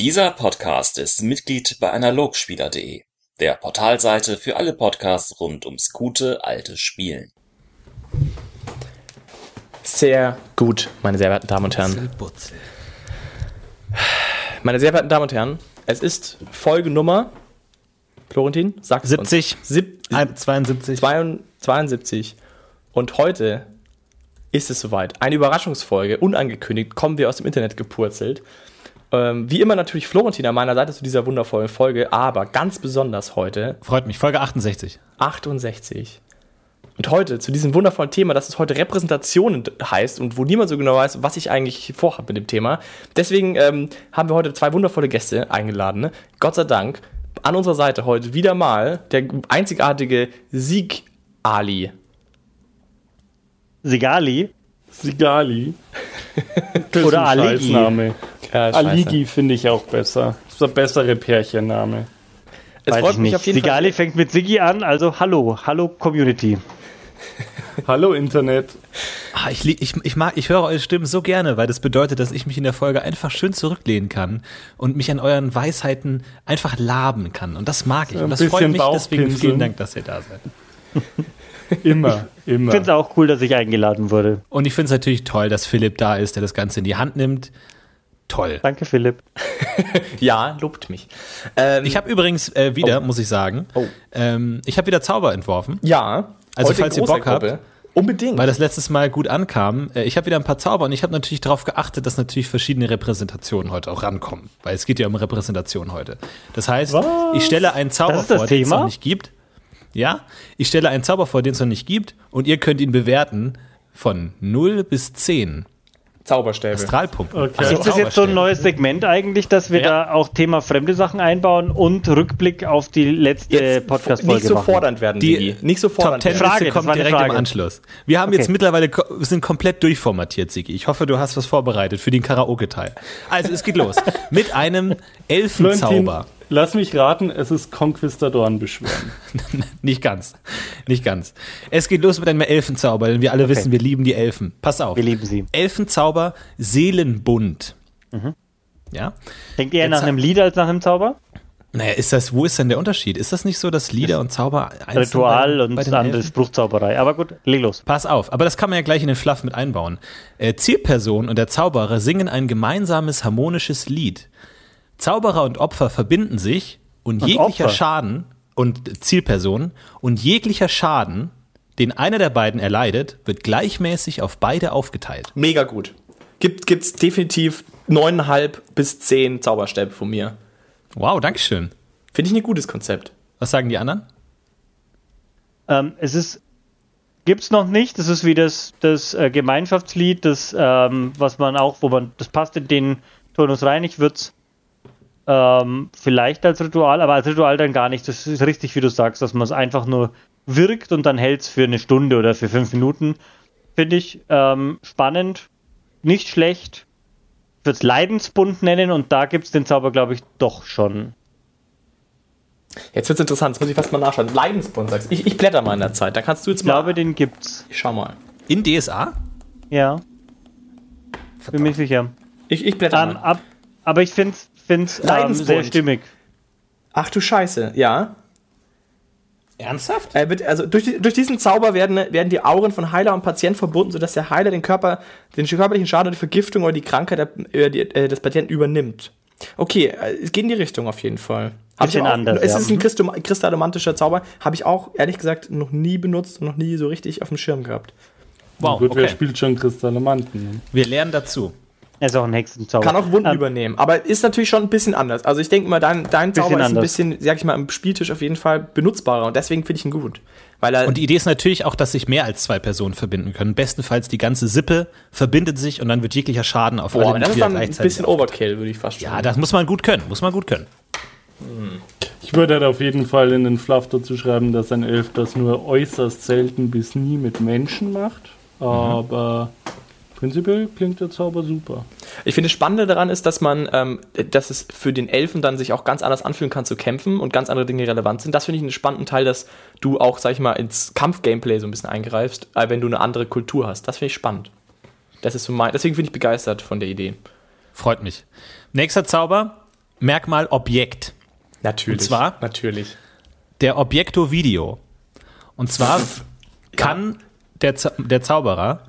Dieser Podcast ist Mitglied bei Analogspieler.de, der Portalseite für alle Podcasts rund ums gute alte Spielen. Sehr gut, meine sehr verehrten Damen und Herren. Meine sehr verehrten Damen und Herren, es ist Folge Nummer, Florentin, sag es 70. uns. Sieb, 72. 72. Und heute ist es soweit. Eine Überraschungsfolge, unangekündigt, kommen wir aus dem Internet gepurzelt. Ähm, wie immer natürlich Florentin an meiner Seite zu dieser wundervollen Folge, aber ganz besonders heute Freut mich. Folge 68. 68. Und heute zu diesem wundervollen Thema, das es heute Repräsentationen heißt und wo niemand so genau weiß, was ich eigentlich vorhabe mit dem Thema. Deswegen ähm, haben wir heute zwei wundervolle Gäste eingeladen. Ne? Gott sei Dank an unserer Seite heute wieder mal der einzigartige Sieg Ali. Sigali. Sigali. Oder Aligi. Ja. Aligi finde ich auch besser. Das ist der bessere Pärchenname. Es Weiß freut ich mich nicht. auf jeden Sigali Fall. fängt mit Sigi an, also hallo, hallo Community. Hallo Internet. Ah, ich, ich, ich, mag, ich höre eure Stimmen so gerne, weil das bedeutet, dass ich mich in der Folge einfach schön zurücklehnen kann und mich an euren Weisheiten einfach laben kann. Und das mag ich. Und das freut mich. Deswegen vielen Dank, dass ihr da seid. Immer, Ich immer. finde es auch cool, dass ich eingeladen wurde. Und ich finde es natürlich toll, dass Philipp da ist, der das Ganze in die Hand nimmt. Toll. Danke, Philipp. Ja, lobt mich. Ähm, Ich habe übrigens äh, wieder, muss ich sagen, Oh. ähm, ich habe wieder Zauber entworfen, ja, Also, heute falls ihr Bock habt. Unbedingt. weil das letztes Mal gut ankam. Äh, ich habe wieder ein paar Zauber und ich habe natürlich darauf geachtet, dass natürlich verschiedene Repräsentationen heute auch rankommen, weil es geht ja um Repräsentation heute. Das heißt, ich stelle einen Zauber Das ist das vor, den es noch nicht gibt. Ja, ich stelle einen Zauber vor, den es noch nicht gibt und ihr könnt ihn bewerten von 0 bis 10 Zauberstäbe. Astralpunkten. Okay. Also Ist das jetzt so ein neues Segment eigentlich, dass wir Ja. da auch Thema fremde Sachen einbauen und Rückblick auf die letzte Podcast-Folge nicht so fordernd werden, Die Sigi. Nicht so Top fordernd Ten werden. Frage, Liste das kommt direkt im Frage. Anschluss. Wir haben Okay. jetzt mittlerweile wir sind komplett durchformatiert, Sigi. Ich hoffe, du hast was vorbereitet für den Karaoke-Teil. Also es geht los mit einem Elfenzauber. Lass mich raten, es ist Conquistadorenbeschwören. Nicht ganz. Nicht ganz. Es geht los mit einem Elfenzauber, denn wir alle wissen, wir lieben die Elfen. Pass auf. Wir lieben sie. Elfenzauber Seelenbund. Ja? Denkt ihr eher Jetzt nach einem Lied als nach einem Zauber? Naja, ist das, wo ist denn der Unterschied? Ist das nicht so, dass Lieder und Zauber einzeln Ritual bei- und bei andere? Spruchzauberei. Aber gut, leg los. Pass auf, aber das kann man ja gleich in den Fluff mit einbauen. Äh, Zielperson und der Zauberer singen ein gemeinsames harmonisches Lied. Zauberer und Opfer verbinden sich und, Und jeglicher Opfer? Schaden und Zielperson und jeglicher Schaden, den einer der beiden erleidet, wird gleichmäßig auf beide aufgeteilt. Mega gut. Gibt, gibt's definitiv neuneinhalb bis zehn Zauberstäbe von mir. Wow, Dankeschön. Finde ich ein gutes Konzept. Was sagen die anderen? Ähm, es ist, gibt's noch nicht. Das ist wie das, das äh, Gemeinschaftslied, das, ähm, was man auch, wo man, das passt in den Turnus rein. Ich würde ähm, vielleicht als Ritual, aber als Ritual dann gar nicht. Das ist richtig, wie du sagst, dass man es einfach nur wirkt und dann hält's für eine Stunde oder für fünf Minuten. Finde ich ähm, spannend, nicht schlecht. Ich würde es Leidensbund nennen und da gibt's den Zauber, glaube ich, doch schon. Jetzt wird's interessant, jetzt muss ich fast mal nachschauen. Leidensbund sagst du. ich, ich blätter mal in der Zeit. Da kannst du jetzt Ich glaube, mal. den gibt's. Ich schau mal. In DSA? Ja. Bin mir sicher. Ich, ich blätter Ähm, mal. ab, aber ich finde es ähm, Leidensbund. sehr stimmig. Ach du Scheiße, ja. Ernsthaft? Er wird, also durch, die, durch diesen Zauber werden, werden die Auren von Heiler und Patient verbunden, sodass der Heiler den Körper, den körperlichen Schaden oder die Vergiftung oder die Krankheit der, äh, die, äh, des Patienten übernimmt. Okay, äh, es geht in die Richtung auf jeden Fall. Hab Bisschen ich auch, anders, Es ja. ist ein Christum- kristallomantischer Zauber. Habe ich auch, ehrlich gesagt, noch nie benutzt und noch nie so richtig auf dem Schirm gehabt. Wow, Gut, wer okay. spielt schon Kristallomanten? Wir lernen dazu. Er ist auch ein Hexenzauber. Kann auch Wunden Ähm, übernehmen, aber ist natürlich schon ein bisschen anders. Also ich denke mal, dein, dein Zauber ist ein anders. bisschen, sag ich mal, am Spieltisch auf jeden Fall benutzbarer und deswegen finde ich ihn gut. Weil er, Und die Idee ist natürlich auch, dass sich mehr als zwei Personen verbinden können. Bestenfalls die ganze Sippe verbindet sich und dann wird jeglicher Schaden auf boah, alle das ist Mitglieder dann ein gleichzeitig bisschen Overkill, würde ich fast schon Ja, das muss man gut können. Muss man gut können. Ich würde halt auf jeden Fall in den Fluff dazu schreiben, dass ein Elf das nur äußerst selten bis nie mit Menschen macht. Aber prinzipiell klingt der Zauber super. Ich finde, das Spannende daran ist, dass man, ähm, dass es für den Elfen dann sich auch ganz anders anfühlen kann zu kämpfen und ganz andere Dinge relevant sind. Das finde ich einen spannenden Teil, dass du auch, sag ich mal, ins Kampf-Gameplay so ein bisschen eingreifst, äh, wenn du eine andere Kultur hast. Das finde ich spannend. Das ist so mein, deswegen bin ich begeistert von der Idee. Freut mich. Nächster Zauber. Merkmal Objekt. Natürlich. Und zwar? Natürlich. Der Objekto Video. Und zwar kann der, Zau- der Zauberer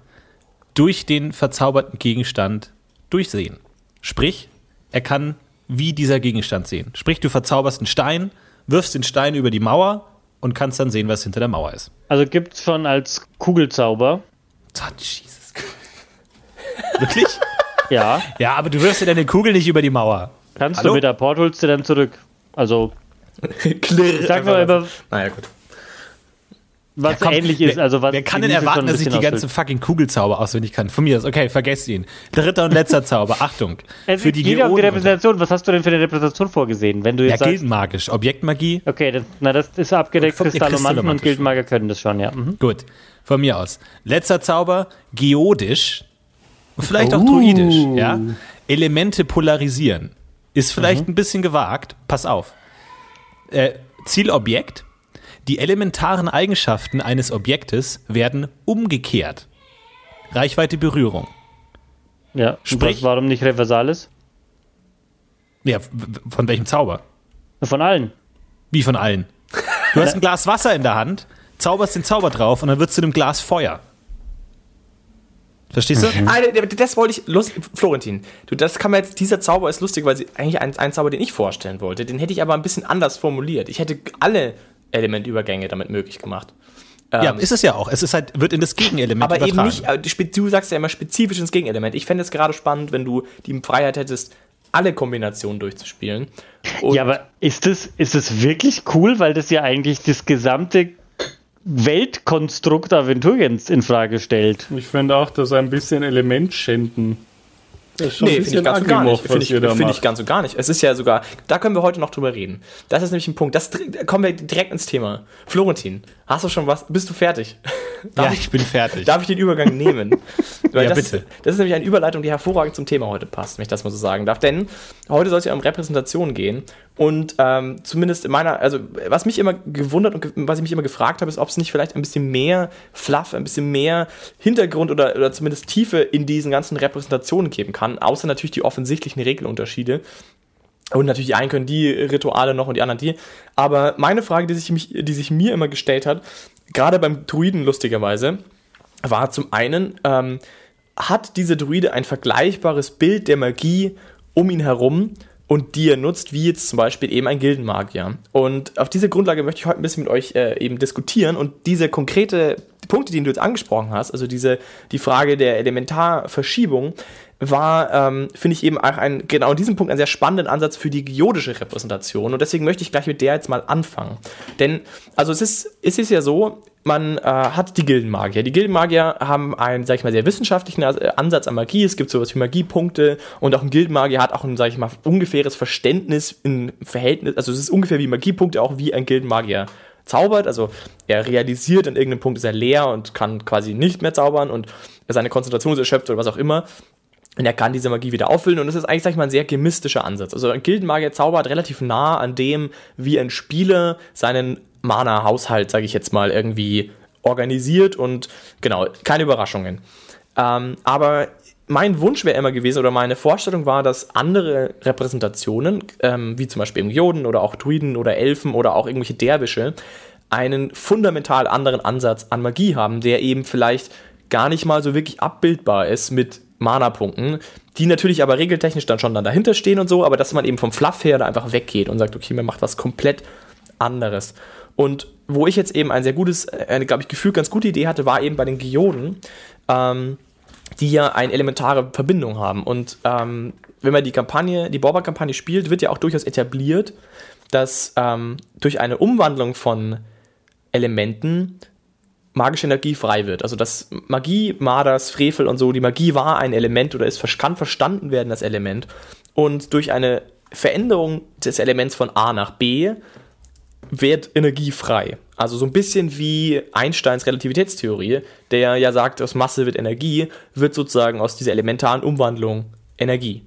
durch den verzauberten Gegenstand durchsehen. Sprich, er kann wie dieser Gegenstand sehen. Sprich, du verzauberst einen Stein, wirfst den Stein über die Mauer und kannst dann sehen, was hinter der Mauer ist. Also gibt es schon als Kugelzauber. Ah, Jesus. Wirklich? Ja, Ja, aber du wirfst dir deine Kugel nicht über die Mauer. kannst Hallo? du mit der Port holst du dann zurück. Also, Klirr. sag mal über, Naja, gut. Was Komm, ähnlich ist. Also, was wer kann denn erwarten, dass ich die ausfüllt. fucking Kugelzauber auswendig kann? Von mir aus, okay, vergesst ihn. Dritter und letzter Zauber, Achtung. Es für die geht ja um die. Repräsentation. Was hast du denn für eine Repräsentation vorgesehen? Wenn du Ja, jetzt sagst, gildenmagisch. Objektmagie, okay, das, na, das ist abgedeckt. Kristallomanten und. Gildenmagier können das schon, ja. Mhm. gut. Von mir aus. Letzter Zauber, geodisch. Und vielleicht auch Uh. druidisch, ja. Elemente polarisieren. Ist vielleicht ein bisschen gewagt. Pass auf. Äh, Zielobjekt. Die elementaren Eigenschaften eines Objektes werden umgekehrt. Reichweite Berührung. Ja, Sprich- was, warum nicht Reversalis? Ja, von welchem Zauber? Von allen. Wie von allen. Du hast ein Glas Wasser in der Hand, zauberst den Zauber drauf und dann wird zu einem Glas Feuer. Verstehst du? Ah, das wollte ich, lust, Florentin, du, das kann man jetzt, dieser Zauber ist lustig, weil sie eigentlich ein, ein Zauber, den ich vorstellen wollte, den hätte ich aber ein bisschen anders formuliert. Ich hätte alle Elementübergänge damit möglich gemacht. Ja, Ähm, ist es ja auch. Es ist halt, wird in das Gegenelement aber eben übertragen. nicht, äh, du sagst ja immer spezifisch ins Gegenelement. Ich fände es gerade spannend, wenn du die Freiheit hättest, alle Kombinationen durchzuspielen. Und Ja, aber ist das, ist das wirklich cool, weil das ja eigentlich das gesamte Weltkonstrukt Aventuriens in Frage stellt? Ich finde auch, dass ein bisschen Element schänden. Das ist schon Nee, finde ich ganz und gar nicht. Finde ich, finde ich ganz und gar nicht. Es ist ja sogar, da können wir heute noch drüber reden. Das ist nämlich ein Punkt. Das da kommen wir direkt ins Thema. Florentin, hast du schon was? Bist du fertig? ja, ich bin fertig. Darf ich den Übergang nehmen? Weil Ja, das, bitte. Das ist nämlich eine Überleitung, die hervorragend zum Thema heute passt, wenn ich das mal so sagen darf. Denn heute soll es ja um Repräsentation gehen. Und ähm, zumindest in meiner, also was mich immer gewundert und was ich mich immer gefragt habe, ist, ob es nicht vielleicht ein bisschen mehr Fluff, ein bisschen mehr Hintergrund oder, oder zumindest Tiefe in diesen ganzen Repräsentationen geben kann. Außer natürlich die offensichtlichen Regelunterschiede. Und natürlich die einen können die Rituale noch und die anderen die. Aber meine Frage, die sich, mich, die sich mir immer gestellt hat, gerade beim Druiden lustigerweise, war zum einen, ähm, hat dieser Druide ein vergleichbares Bild der Magie um ihn herum und die er nutzt, wie jetzt zum Beispiel eben ein Gildenmagier. Und auf diese Grundlage möchte ich heute ein bisschen mit euch äh, eben diskutieren und diese konkrete Punkte, die du jetzt angesprochen hast, also diese, die Frage der Elementarverschiebung, war, ähm, finde ich eben auch ein, genau in diesem Punkt einen sehr spannenden Ansatz für die geodische Repräsentation. Und deswegen möchte ich gleich mit der jetzt mal anfangen. Denn, also es ist, es ist ja so, man äh, hat die Gildenmagier. Die Gildenmagier haben einen, sag ich mal, sehr wissenschaftlichen äh, Ansatz an Magie. Es gibt sowas wie Magiepunkte und auch ein Gildenmagier hat auch ein, sag ich mal, ungefähres Verständnis in Verhältnis, also es ist ungefähr wie Magiepunkte, auch wie ein Gildenmagier zaubert. Also er realisiert an irgendeinem Punkt ist er leer und kann quasi nicht mehr zaubern und seine Konzentration ist erschöpft oder was auch immer. Und er kann diese Magie wieder auffüllen. Und das ist eigentlich, sag ich mal, ein sehr gemistischer Ansatz. Also ein Gildenmagier zaubert relativ nah an dem, wie ein Spieler seinen Mana-Haushalt, sage ich jetzt mal, irgendwie organisiert und genau, keine Überraschungen. Ähm, aber mein Wunsch wäre immer gewesen, oder meine Vorstellung war, dass andere Repräsentationen, ähm, wie zum Beispiel im Joden oder auch Druiden oder Elfen oder auch irgendwelche Derwische, einen fundamental anderen Ansatz an Magie haben, der eben vielleicht gar nicht mal so wirklich abbildbar ist mit Mana-Punkten, die natürlich aber regeltechnisch dann schon dann dahinter stehen und so, aber dass man eben vom Fluff her da einfach weggeht und sagt, okay, man macht was komplett anderes. Und wo ich jetzt eben ein sehr gutes, äh, eine, glaube ich, gefühlt ganz gute Idee hatte, war eben bei den Geoden, ähm, die ja eine elementare Verbindung haben. Und ähm, wenn man die Kampagne, die Borba-Kampagne spielt, wird ja auch durchaus etabliert, dass ähm, durch eine Umwandlung von Elementen magische Energie frei wird. Also dass Magie, Mardas, Frevel und so, die Magie war ein Element oder es kann verstanden werden, das Element. Und durch eine Veränderung des Elements von A nach B wird Energie frei. Also so ein bisschen wie Einsteins Relativitätstheorie, der ja sagt, aus Masse wird Energie, wird sozusagen aus dieser elementaren Umwandlung Energie,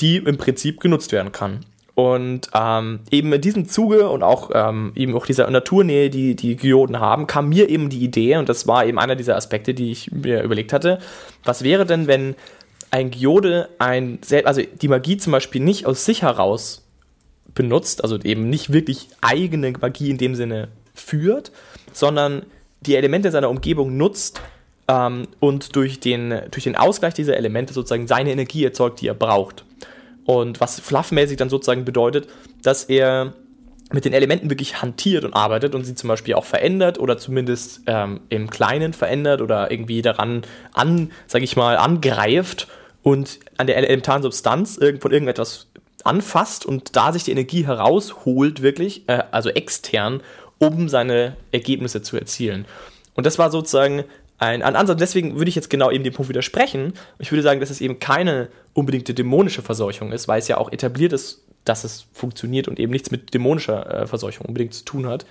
die im Prinzip genutzt werden kann. Und ähm, eben in diesem Zuge und auch ähm, eben auch dieser Naturnähe, die die Geoden haben, kam mir eben die Idee, und das war eben einer dieser Aspekte, die ich mir überlegt hatte, was wäre denn, wenn ein Geode ein, also die Magie zum Beispiel nicht aus sich heraus benutzt, also eben nicht wirklich eigene Magie in dem Sinne führt, sondern die Elemente seiner Umgebung nutzt ähm, und durch den, durch den Ausgleich dieser Elemente sozusagen seine Energie erzeugt, die er braucht. Und was fluffmäßig dann sozusagen bedeutet, dass er mit den Elementen wirklich hantiert und arbeitet und sie zum Beispiel auch verändert oder zumindest ähm, im Kleinen verändert oder irgendwie daran an, sag ich mal, angreift und an der elementaren Substanz von irgendetwas anfasst und da sich die Energie herausholt, wirklich, äh, also extern, um seine Ergebnisse zu erzielen. Und das war sozusagen ein, ein Ansatz. Deswegen würde ich jetzt genau eben dem Punkt widersprechen. Ich würde sagen, dass es eben keine unbedingte dämonische Verseuchung ist, weil es ja auch etabliert ist, dass es funktioniert und eben nichts mit dämonischer äh, Verseuchung unbedingt zu tun hat.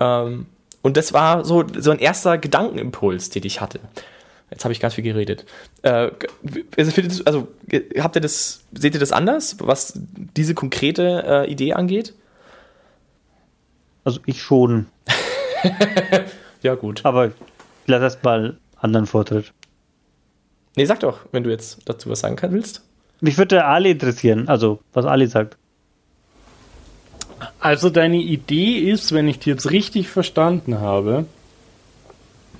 Ähm, und das war so, so ein erster Gedankenimpuls, den ich hatte. Jetzt habe ich ganz viel geredet. Äh, also, also habt ihr das, seht ihr das anders, was diese konkrete äh, Idee angeht? Also ich schon. Ja, gut. Aber ich lasse erst mal anderen Vortritt. Nee, sag doch, wenn du jetzt dazu was sagen kann, willst. Mich würde Ali interessieren, also was Ali sagt. Also deine Idee ist, wenn ich die jetzt richtig verstanden habe,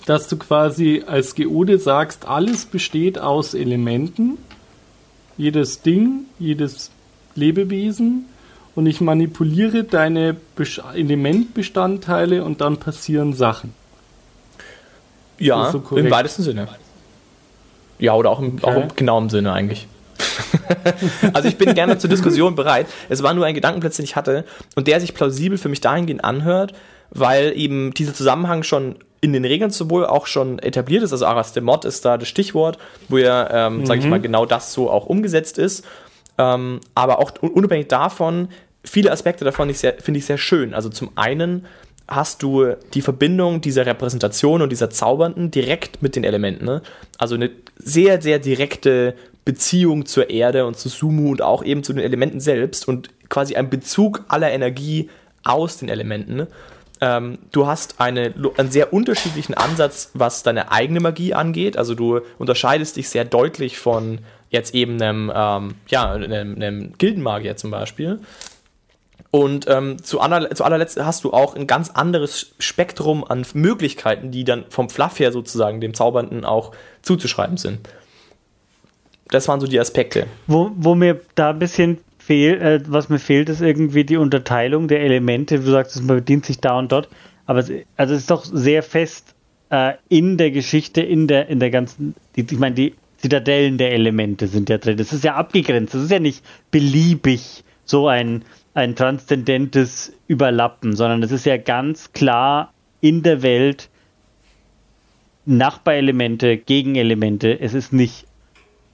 dass du quasi als Geode sagst, alles besteht aus Elementen, jedes Ding, jedes Lebewesen und ich manipuliere deine Elementbestandteile und dann passieren Sachen. Ja, so im weitesten Sinne. Ja, oder auch im, auch im genauen Sinne eigentlich. also ich bin gerne zur Diskussion bereit. Es war nur ein Gedankenplatz, den ich hatte und der sich plausibel für mich dahingehend anhört, weil eben dieser Zusammenhang schon in den Regeln sowohl auch schon etabliert ist, also Arastemot ist da das Stichwort, wo ja, ähm, sage ich mal, genau das so auch umgesetzt ist. Ähm, aber auch un- unabhängig davon, viele Aspekte davon finde ich sehr schön. Also zum einen hast du die Verbindung dieser Repräsentation und dieser Zaubernden direkt mit den Elementen. Ne? Also eine sehr, sehr direkte Beziehung zur Erde und zu Sumu und auch eben zu den Elementen selbst und quasi ein Bezug aller Energie aus den Elementen. Ne? Ähm, du hast eine, einen sehr unterschiedlichen Ansatz, was deine eigene Magie angeht. Also du unterscheidest dich sehr deutlich von jetzt eben einem, ähm, ja, einem, einem Gildenmagier zum Beispiel. Und ähm, zu, aller, zu allerletzt hast du auch ein ganz anderes Spektrum an Möglichkeiten, die dann vom Fluff her sozusagen dem Zaubernden auch zuzuschreiben sind. Das waren so die Aspekte. Wo, wo mir da ein bisschen fehlt, äh, was mir fehlt, ist irgendwie die Unterteilung der Elemente. Du sagst, man bedient sich da und dort, aber es, also es ist doch sehr fest äh, in der Geschichte, in der, in der ganzen, die, ich meine, die Zitadellen der Elemente sind ja drin. Das ist ja abgegrenzt, das ist ja nicht beliebig so ein, ein transzendentes Überlappen, sondern es ist ja ganz klar in der Welt Nachbarelemente, Gegenelemente. Es ist nicht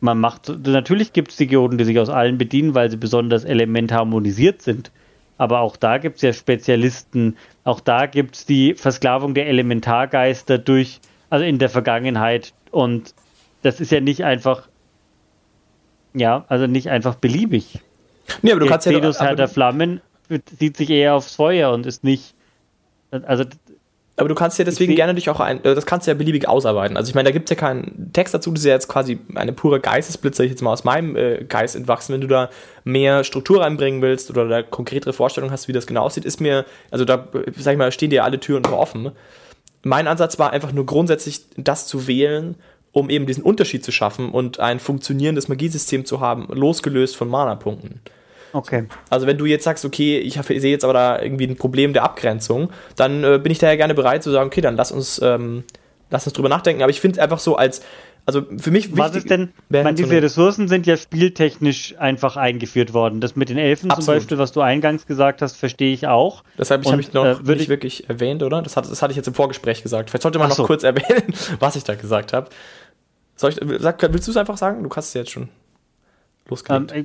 man macht, natürlich gibt es die Geoden, die sich aus allen bedienen, weil sie besonders elementharmonisiert sind. Aber auch da gibt es ja Spezialisten, auch da gibt es die Versklavung der Elementargeister durch, also in der Vergangenheit. Und das ist ja nicht einfach, ja, also nicht einfach beliebig. Nee, aber du Der kannst ja Xenos, Herr aber, der Flammen, sieht sich eher aufs Feuer und ist nicht, also aber du kannst ja deswegen Ich gerne dich auch ein, äh, das kannst du ja beliebig ausarbeiten. Also ich meine, da gibt es ja keinen Text dazu, das ist ja jetzt quasi eine pure Geistesblitze, ich jetzt mal aus meinem äh, Geist entwachsen. Wenn du da mehr Struktur reinbringen willst oder da konkretere Vorstellungen hast, wie das genau aussieht, ist mir, also da, äh, sag ich mal, stehen dir alle Türen immer offen. Mein Ansatz war einfach nur grundsätzlich das zu wählen, um eben diesen Unterschied zu schaffen und ein funktionierendes Magiesystem zu haben, losgelöst von Mana-Punkten. Okay. Also wenn du jetzt sagst, okay, ich, sehe jetzt aber da irgendwie ein Problem der Abgrenzung, dann äh, bin ich daher gerne bereit zu sagen, okay, dann lass uns, ähm, lass uns drüber nachdenken. Aber ich finde es einfach so als, also für mich Was wichtig- ist denn, meine, diese Ressourcen sind ja spieltechnisch einfach eingeführt worden. Das mit den Elfen zum Absolut. Beispiel, was du eingangs gesagt hast, verstehe ich auch. Deshalb Und, habe ich noch äh, nicht ich- wirklich erwähnt, oder? Das, hat, das hatte ich jetzt im Vorgespräch gesagt. Vielleicht sollte man Ach noch so. kurz erwähnen, was ich da gesagt habe. Soll ich, sag, willst du es einfach sagen? Du kannst es jetzt schon Ähm, losgelegt. äh,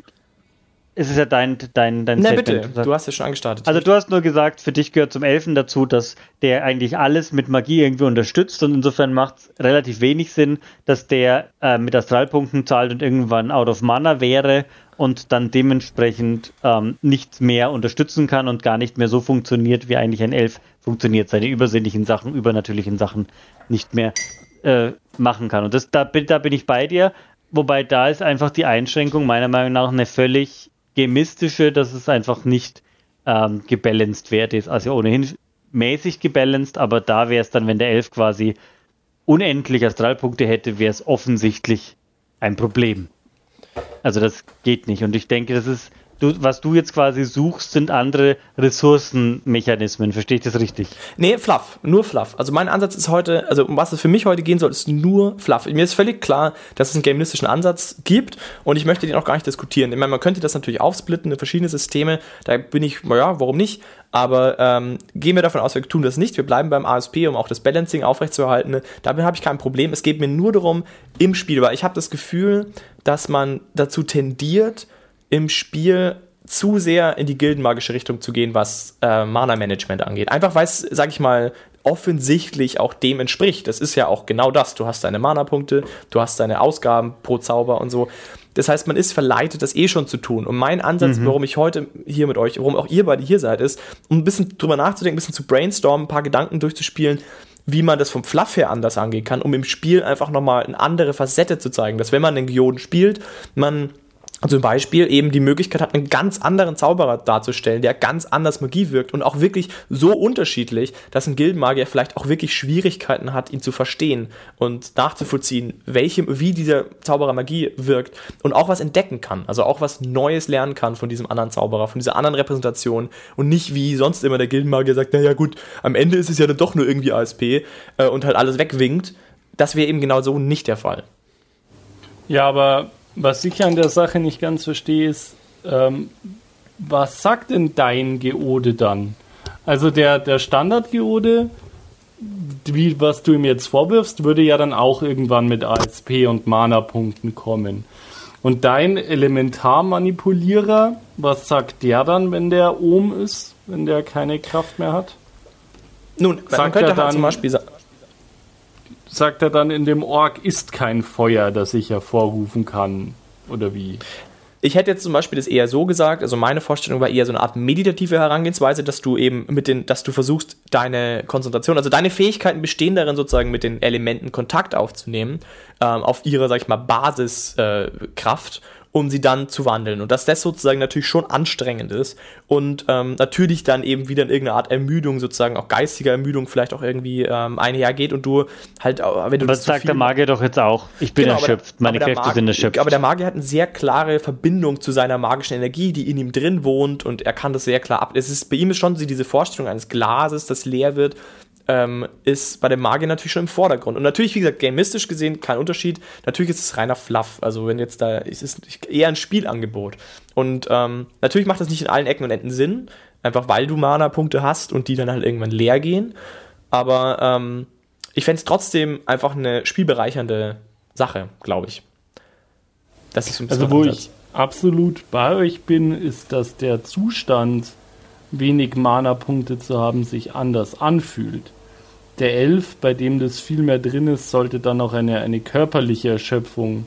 es ist ja dein, dein, dein Na Statement. bitte, du hast ja schon angestartet. Also du hast nur gesagt, für dich gehört zum Elfen dazu, dass der eigentlich alles mit Magie irgendwie unterstützt und insofern macht es relativ wenig Sinn, dass der äh, mit Astralpunkten zahlt und irgendwann out of mana wäre und dann dementsprechend ähm, nichts mehr unterstützen kann und gar nicht mehr so funktioniert, wie eigentlich ein Elf funktioniert, seine übersinnlichen Sachen, übernatürlichen Sachen nicht mehr äh, machen kann. Und das, da, bin- da bin ich bei dir. wobei da ist einfach die Einschränkung meiner Meinung nach eine völlig gemistische, dass es einfach nicht ähm, gebalanced wert ist. Also ohnehin mäßig gebalanced, aber da wäre es dann, wenn der Elf quasi unendlich Astralpunkte hätte, wäre es offensichtlich ein Problem. Also das geht nicht. Und ich denke, das ist du, was du jetzt quasi suchst, sind andere Ressourcenmechanismen. Verstehe ich das richtig? Nee, Fluff, nur Fluff. Also mein Ansatz ist heute, also um was es für mich heute gehen soll, ist nur Fluff. Mir ist völlig klar, dass es einen gameistischen Ansatz gibt und ich möchte den auch gar nicht diskutieren. Ich meine, man könnte das natürlich aufsplitten in verschiedene Systeme. Da bin ich, naja, warum nicht? Aber ähm, gehen wir davon aus, wir tun das nicht. Wir bleiben beim ASP, um auch das Balancing aufrechtzuerhalten. Damit habe ich kein Problem. Es geht mir nur darum, im Spiel, weil ich habe das Gefühl, dass man dazu tendiert, im Spiel zu sehr in die gildenmagische Richtung zu gehen, was äh, Mana-Management angeht. Einfach weil es, sag ich mal, offensichtlich auch dem entspricht. Das ist ja auch genau das. Du hast deine Mana-Punkte, du hast deine Ausgaben pro Zauber und so. Das heißt, man ist verleitet, das eh schon zu tun. Und mein Ansatz, mhm. warum ich heute hier mit euch, warum auch ihr beide hier seid, ist, um ein bisschen drüber nachzudenken, ein bisschen zu brainstormen, ein paar Gedanken durchzuspielen, wie man das vom Fluff her anders angehen kann, um im Spiel einfach nochmal eine andere Facette zu zeigen. Dass wenn man den Geoden spielt, man zum Beispiel eben die Möglichkeit hat, einen ganz anderen Zauberer darzustellen, der ganz anders Magie wirkt und auch wirklich so unterschiedlich, dass ein Gildenmagier vielleicht auch wirklich Schwierigkeiten hat, ihn zu verstehen und nachzuvollziehen, welche, wie dieser Zauberer Magie wirkt und auch was entdecken kann, also auch was Neues lernen kann von diesem anderen Zauberer, von dieser anderen Repräsentation und nicht wie sonst immer der Gildenmagier sagt, naja gut, am Ende ist es ja dann doch nur irgendwie ASP äh, und halt alles wegwinkt. Das wäre eben genau so nicht der Fall. Ja, aber was ich an der Sache nicht ganz verstehe, ist, ähm, was sagt denn dein Geode dann? Also der, der Standard-Geode, wie, was du ihm jetzt vorwirfst, würde ja dann auch irgendwann mit ASP und Mana-Punkten kommen. Und dein Elementarmanipulierer, was sagt der dann, wenn der ohm ist, wenn der keine Kraft mehr hat? Nun, sagt könnte halt dann, zum Beispiel sagen, sagt er dann in dem Org ist kein Feuer, das ich hervorrufen kann. Oder wie? Ich hätte jetzt zum Beispiel das eher so gesagt, also meine Vorstellung war eher so eine Art meditative Herangehensweise, dass du eben mit den, dass du versuchst, deine Konzentration, also deine Fähigkeiten bestehen darin, sozusagen mit den Elementen Kontakt aufzunehmen, ähm, auf ihre, sag ich mal, Basiskraft. Äh, um sie dann zu wandeln. Und dass das sozusagen natürlich schon anstrengend ist und ähm, natürlich dann eben wieder in irgendeine Art Ermüdung, sozusagen auch geistiger Ermüdung vielleicht auch irgendwie ähm, einhergeht und du halt, wenn du Was sagt der Magier doch jetzt auch? Ich bin genau, erschöpft, aber, meine aber Kräfte sind erschöpft. Aber der Magier hat eine sehr klare Verbindung zu seiner magischen Energie, die in ihm drin wohnt und er kann das sehr klar ab. Es ist bei ihm ist schon diese Vorstellung eines Glases, das leer wird ähm, ist bei dem Magier natürlich schon im Vordergrund. Und natürlich, wie gesagt, gamistisch gesehen kein Unterschied. Natürlich ist es reiner Fluff. Also wenn jetzt da, es ist eher ein Spielangebot. Und ähm, natürlich macht das nicht in allen Ecken und Enden Sinn, einfach weil du Mana-Punkte hast und die dann halt irgendwann leer gehen. Aber ähm, ich fände es trotzdem einfach eine spielbereichernde Sache, glaube ich. Das ist ein also wo Ansatz. ich absolut bei euch bin, ist, dass der Zustand, wenig Mana-Punkte zu haben, sich anders anfühlt der Elf, bei dem das viel mehr drin ist, sollte dann auch eine, eine körperliche Erschöpfung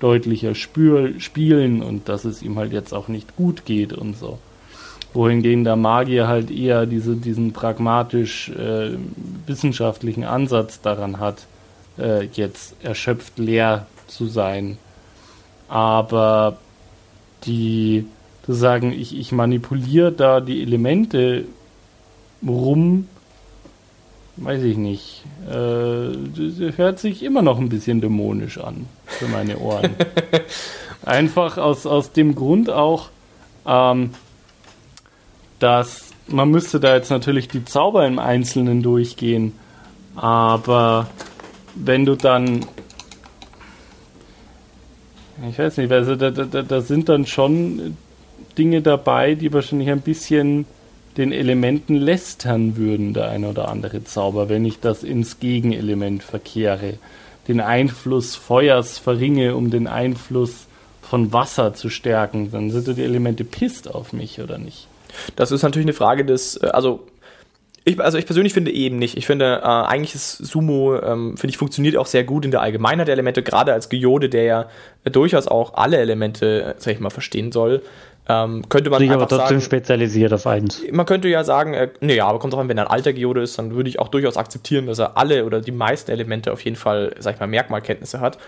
deutlicher spür, spielen und dass es ihm halt jetzt auch nicht gut geht und so. Wohingegen der Magier halt eher diese, diesen pragmatisch äh, wissenschaftlichen Ansatz daran hat, äh, jetzt erschöpft leer zu sein. Aber die, zu sagen, ich, ich manipuliere da die Elemente rum, weiß ich nicht. Äh, hört sich immer noch ein bisschen dämonisch an für meine Ohren. Einfach aus, aus dem Grund auch, ähm, dass man müsste da jetzt natürlich die Zauber im Einzelnen durchgehen, aber wenn du dann ich weiß nicht, also da, da, da sind dann schon Dinge dabei, die wahrscheinlich ein bisschen den Elementen lästern würden, der eine oder andere Zauber, wenn ich das ins Gegenelement verkehre. Den Einfluss Feuers verringe, um den Einfluss von Wasser zu stärken, dann sind die Elemente pisst auf mich, oder nicht? Das ist natürlich eine Frage des, äh, also ich, also ich persönlich finde eben nicht. Ich finde, äh, eigentlich ist Sumo, ähm, finde ich, funktioniert auch sehr gut in der Allgemeinheit der Elemente, gerade als Geode, der ja durchaus auch alle Elemente, sag ich mal, verstehen soll. Ähm, könnte man Sich aber trotzdem sagen, spezialisiert auf eins. Man könnte ja sagen, äh, nee, aber kommt drauf an, wenn er ein alter Geode ist, dann würde ich auch durchaus akzeptieren, dass er alle oder die meisten Elemente auf jeden Fall, sag ich mal, Merkmalkenntnisse hat.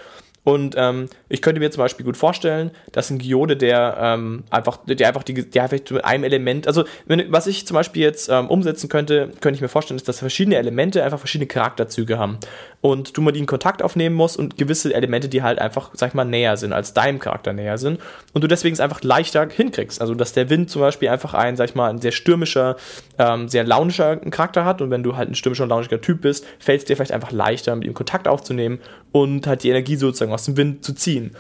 Und ähm, ich könnte mir zum Beispiel gut vorstellen, dass ein Geode, der ähm, einfach, der einfach die, der einfach mit einem Element, also wenn, was ich zum Beispiel jetzt ähm, umsetzen könnte, könnte ich mir vorstellen, ist, dass verschiedene Elemente einfach verschiedene Charakterzüge haben. Und du mal die in Kontakt aufnehmen musst und gewisse Elemente, die halt einfach, sag ich mal, näher sind, als deinem Charakter näher sind. Und du deswegen es einfach leichter hinkriegst. Also, dass der Wind zum Beispiel einfach ein, sag ich mal, ein sehr stürmischer, ähm, sehr launischer Charakter hat. Und wenn du halt ein stürmischer und launischer Typ bist, fällt es dir vielleicht einfach leichter, mit ihm Kontakt aufzunehmen und halt die Energie sozusagen aus dem Wind zu ziehen.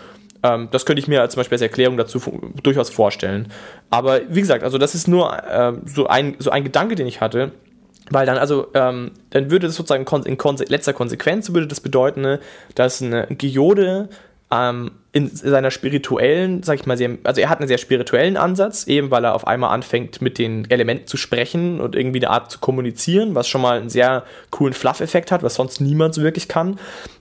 Ähm, das könnte ich mir als zum Beispiel als Erklärung dazu durchaus vorstellen. Aber wie gesagt, also das ist nur äh, so, ein, so ein Gedanke, den ich hatte. Weil dann, also, ähm, dann würde das sozusagen in konse letzter Konsequenz würde das bedeuten, ne, dass eine Geode ähm, in seiner spirituellen, sag ich mal, sehr, also er hat einen sehr spirituellen Ansatz, eben weil er auf einmal anfängt, mit den Elementen zu sprechen und irgendwie eine Art zu kommunizieren, was schon mal einen sehr coolen Fluff-Effekt hat, was sonst niemand so wirklich kann.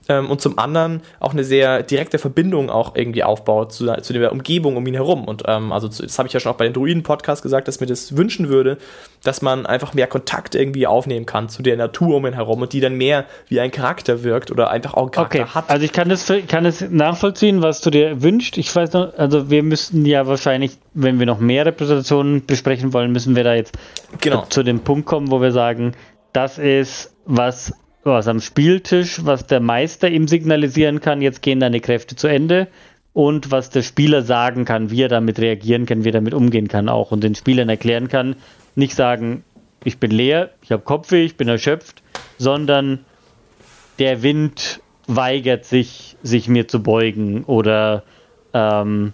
Ähm, und zum anderen auch eine sehr direkte Verbindung auch irgendwie aufbaut zu, zu der Umgebung um ihn herum. Und ähm, also das habe ich ja schon auch bei den Druiden-Podcast gesagt, dass mir das wünschen würde, dass man einfach mehr Kontakt irgendwie aufnehmen kann zu der Natur um ihn herum und die dann mehr wie ein Charakter wirkt oder einfach auch einen Charakter Okay, hat. also ich kann das, kann das nachvollziehen, was du dir wünschst. Ich weiß noch, also wir müssten ja wahrscheinlich, wenn wir noch mehr Repräsentationen besprechen wollen, müssen wir da jetzt Genau. zu dem Punkt kommen, wo wir sagen, das ist was, was am Spieltisch, was der Meister ihm signalisieren kann, jetzt gehen deine Kräfte zu Ende und was der Spieler sagen kann, wie er damit reagieren kann, wie er damit umgehen kann auch und den Spielern erklären kann, nicht sagen, ich bin leer, ich habe Kopfweh, ich bin erschöpft, sondern der Wind weigert sich, sich mir zu beugen oder ähm,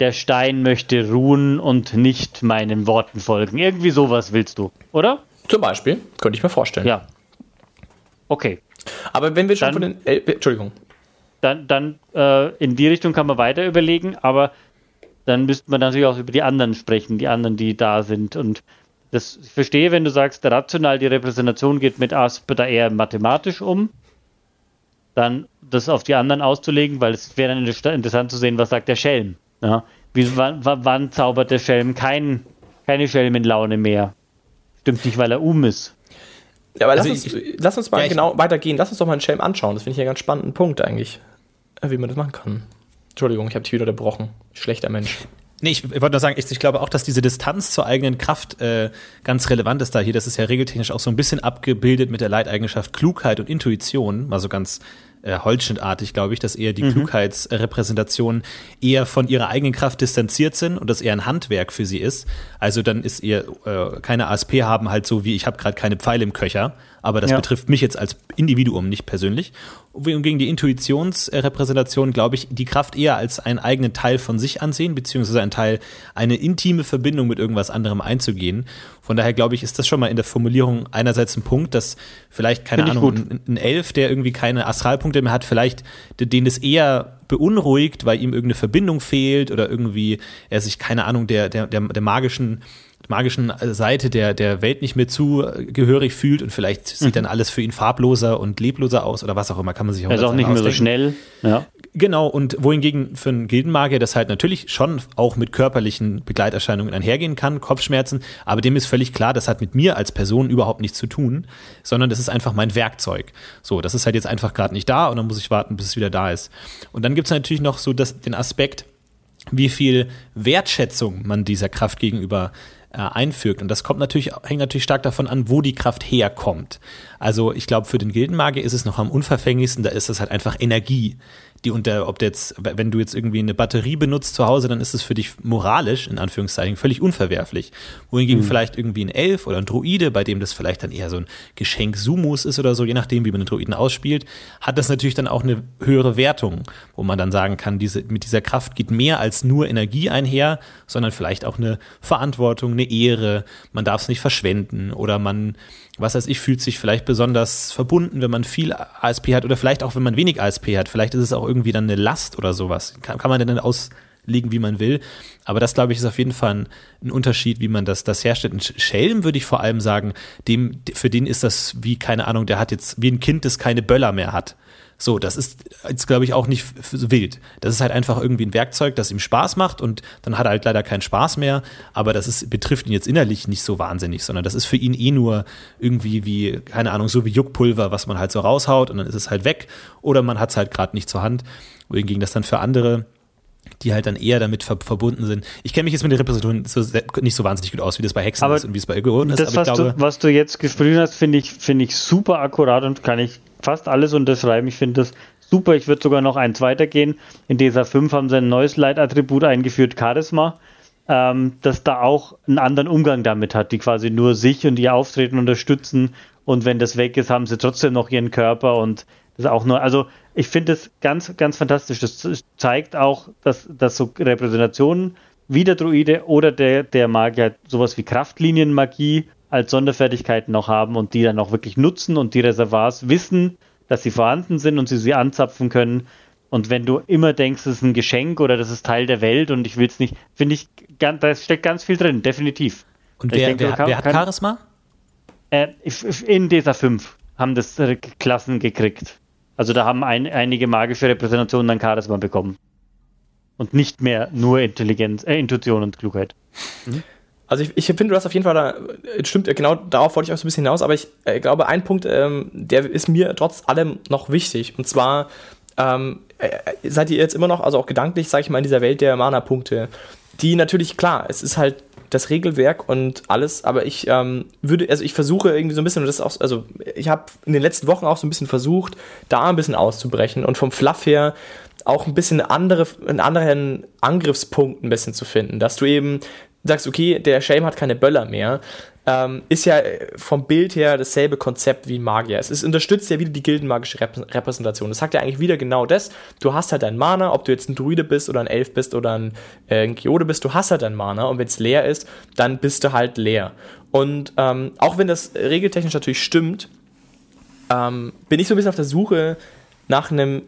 der Stein möchte ruhen und nicht meinen Worten folgen. Irgendwie sowas willst du, oder? Zum Beispiel, könnte ich mir vorstellen. Ja. Okay. Aber wenn wir schon Dann- von den. Äh, Entschuldigung. Dann, dann äh, in die Richtung kann man weiter überlegen, aber dann müsste man natürlich auch über die anderen sprechen, die anderen, die da sind. Und das ich verstehe, wenn du sagst, rational die Repräsentation geht mit Asper da eher mathematisch um, dann das auf die anderen auszulegen, weil es wäre dann inter- interessant zu sehen, was sagt der Schelm. Ja? Wie, wann, wann, zaubert der Schelm kein, keine Schelmenlaune mehr? Stimmt nicht, weil er um ist. Ja, aber Also lass, uns, ich- lass uns mal Ja, genau weitergehen. Lass uns doch mal einen Schelm anschauen. Das finde ich ja einen ganz spannenden Punkt eigentlich. äh, Wie man das machen kann. Entschuldigung, ich habe dich wieder unterbrochen. Schlechter Mensch. Nee, ich, ich wollte nur sagen, ich, ich glaube auch, dass diese Distanz zur eigenen Kraft äh, ganz relevant ist da hier. Das ist ja regeltechnisch auch so ein bisschen abgebildet mit der Leiteigenschaft Klugheit und Intuition, mal so ganz äh, Holzschnittartig, glaube ich, dass eher die Klugheitsrepräsentationen eher von ihrer eigenen Kraft distanziert sind und das eher ein Handwerk für sie ist. Also dann ist ihr äh, keine ASP haben halt so wie ich habe gerade keine Pfeile im Köcher, aber das Ja. betrifft mich jetzt als Individuum nicht persönlich. Und gegen die Intuitionsrepräsentation glaube ich, die Kraft eher als einen eigenen Teil von sich ansehen, beziehungsweise ein Teil, eine intime Verbindung mit irgendwas anderem einzugehen. Von daher glaube ich, ist das schon mal in der Formulierung einerseits ein Punkt, dass vielleicht, keine Ahnung, ein, ein Elf, der irgendwie keine Astralpunkte mehr hat, vielleicht den das eher beunruhigt, weil ihm irgendeine Verbindung fehlt oder irgendwie er sich, keine Ahnung, der, der, der, der magischen magischen Seite der, der Welt nicht mehr zugehörig fühlt und vielleicht sieht dann alles für ihn farbloser und lebloser aus oder was auch immer, kann man sich auch Er ist ganz auch nicht mehr so ausdenken. schnell. Ja. Genau, und wohingegen für einen Gildenmagier das halt natürlich schon auch mit körperlichen Begleiterscheinungen einhergehen kann, Kopfschmerzen, aber dem ist völlig klar, das hat mit mir als Person überhaupt nichts zu tun, sondern das ist einfach mein Werkzeug. So, das ist halt jetzt einfach gerade nicht da und dann muss ich warten, bis es wieder da ist. Und dann gibt es natürlich noch so das, den Aspekt, wie viel Wertschätzung man dieser Kraft gegenüber äh, einfügt. Und das kommt natürlich, hängt natürlich stark davon an, wo die Kraft herkommt. Also ich glaube, für den Gildenmagier ist es noch am unverfänglichsten, da ist es halt einfach Energie. Die unter, ob jetzt, wenn du jetzt irgendwie eine Batterie benutzt zu Hause, dann ist es für dich moralisch, in Anführungszeichen, völlig unverwerflich. Wohingegen vielleicht irgendwie ein Elf oder ein Druide, bei dem das vielleicht dann eher so ein Geschenk Sumus ist oder so, je nachdem, wie man den Druiden ausspielt, hat das natürlich dann auch eine höhere Wertung, wo man dann sagen kann, diese, mit dieser Kraft geht mehr als nur Energie einher, sondern vielleicht auch eine Verantwortung, eine Ehre, man darf es nicht verschwenden oder man, was weiß ich, fühlt sich vielleicht besonders verbunden, wenn man viel ASP hat oder vielleicht auch, wenn man wenig ASP hat. Vielleicht ist es auch irgendwie dann eine Last oder sowas. Kann, kann man denn aus auslegen, wie man will. Aber das, glaube ich, ist auf jeden Fall ein, ein Unterschied, wie man das, das herstellt. Ein Schelm würde ich vor allem sagen, dem, für den ist das wie, keine Ahnung, der hat jetzt, wie ein Kind, das keine Böller mehr hat. So, das ist jetzt, glaube ich, auch nicht wild. Das ist halt einfach irgendwie ein Werkzeug, das ihm Spaß macht und dann hat er halt leider keinen Spaß mehr. Aber das ist, betrifft ihn jetzt innerlich nicht so wahnsinnig, sondern das ist für ihn eh nur irgendwie wie, keine Ahnung, so wie Juckpulver, was man halt so raushaut und dann ist es halt weg. Oder man hat es halt gerade nicht zur Hand. Wohingegen das dann für andere die halt dann eher damit ver verbunden sind. Ich kenne mich jetzt mit den Repräsentationen so, nicht so wahnsinnig gut aus, wie das bei Hexen Aber ist und wie es bei Ägypten ist, Das, aber ich was, glaube, du, was du jetzt gesprochen hast, finde ich, finde ich super akkurat und kann ich fast alles unterschreiben. Ich finde das super. Ich würde sogar noch eins weitergehen. In DSA 5 haben sie ein neues Leitattribut eingeführt, Charisma, ähm, das da auch einen anderen Umgang damit hat, die quasi nur sich und ihr Auftreten unterstützen. Und wenn das weg ist, haben sie trotzdem noch ihren Körper und das auch nur, also ich finde das ganz, ganz fantastisch. Das zeigt auch, dass, dass so Repräsentationen wie der Druide oder der, der Magier halt sowas wie Kraftlinienmagie als Sonderfertigkeiten noch haben und die dann auch wirklich nutzen und die Reservoirs wissen, dass sie vorhanden sind und sie sie anzapfen können. Und wenn du immer denkst, das ist ein Geschenk oder das ist Teil der Welt und ich will es nicht, finde ich, da steckt ganz viel drin, definitiv. und wer, denke, wer, kann- wer hat kann- Charisma? Äh, in DSA 5 haben das äh, Klassen gekriegt. Also da haben ein, einige magische Repräsentationen dann Charisma bekommen. Und nicht mehr nur Intelligenz, äh, Intuition und Klugheit. Also ich, ich finde, du hast auf jeden Fall da, äh, stimmt, äh, genau darauf wollte ich auch so ein bisschen hinaus, aber ich äh, glaube, ein Punkt, ähm, der ist mir trotz allem noch wichtig. Und zwar ähm, äh, seid ihr jetzt immer noch, also auch gedanklich, sage ich mal, in dieser Welt der Mana-Punkte, die natürlich, klar, es ist halt das Regelwerk und alles, aber ich ähm, würde, also ich versuche irgendwie so ein bisschen, und das auch, also ich habe in den letzten Wochen auch so ein bisschen versucht, da ein bisschen auszubrechen und vom Fluff her auch ein bisschen andere, einen anderen Angriffspunkt ein bisschen zu finden, dass du eben sagst, okay, der Shame hat keine Böller mehr, ähm, ist ja vom Bild her dasselbe Konzept wie Magier. Es ist, unterstützt ja wieder die gildenmagische Rep Repräsentation. Das sagt ja eigentlich wieder genau das. Du hast halt dein Mana, ob du jetzt ein Druide bist oder ein Elf bist oder ein, äh, ein Geode bist, du hast halt dein Mana und wenn es leer ist, dann bist du halt leer. Und ähm, auch wenn das regeltechnisch natürlich stimmt, ähm, bin ich so ein bisschen auf der Suche nach einem,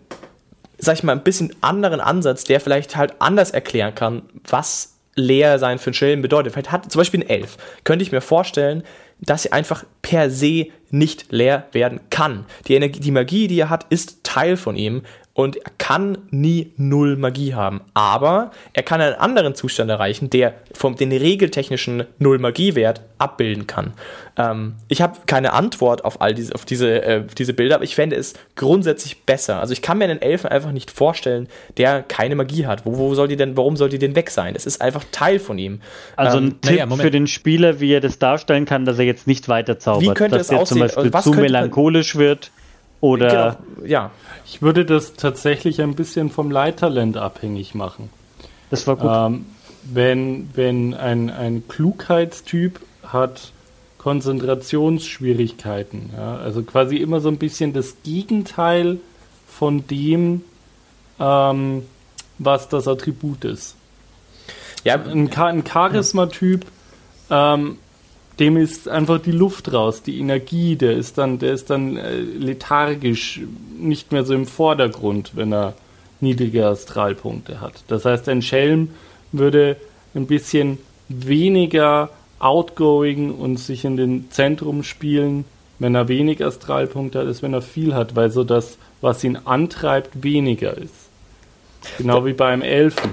sag ich mal, ein bisschen anderen Ansatz, der vielleicht halt anders erklären kann, was leer sein für einen Schelm bedeutet. Vielleicht hat zum Beispiel ein Elf. Könnte ich mir vorstellen, dass sie einfach per se nicht leer werden kann. Die, Energie, die Magie, die er hat, ist Teil von ihm und er kann nie null Magie haben. Aber er kann einen anderen Zustand erreichen, der vom den regeltechnischen Null Magiewert abbilden kann. Ähm, ich habe keine Antwort auf all diese, auf diese, äh, diese Bilder, aber ich fände es grundsätzlich besser. Also ich kann mir einen Elfen einfach nicht vorstellen, der keine Magie hat. Wo, wo soll die denn, warum soll die denn weg sein? Es ist einfach Teil von ihm. Also Ähm, ein Tipp naja, Moment. für den Spieler, wie er das darstellen kann, dass er jetzt nicht weiter zaubert. Wie könnte dass es er aussehen? zum Beispiel Also was zu melancholisch wird oder genau, ja. Ich würde das tatsächlich ein bisschen vom Leittalent abhängig machen. das war gut. Ähm, wenn wenn ein, ein Klugheitstyp hat Konzentrationsschwierigkeiten, ja, also quasi immer so ein bisschen das Gegenteil von dem, ähm, was das Attribut ist. Ja, Ein, ein Charisma-Typ, ähm, dem ist einfach die Luft raus, die Energie, der ist dann, der ist dann äh, lethargisch, nicht mehr so im Vordergrund, wenn er niedrige Astralpunkte hat. Das heißt, ein Schelm würde ein bisschen weniger outgoing und sich in den Zentrum spielen, wenn er wenig Astralpunkte hat, als wenn er viel hat, weil so das, was ihn antreibt, weniger ist. Genau wie beim Elfen.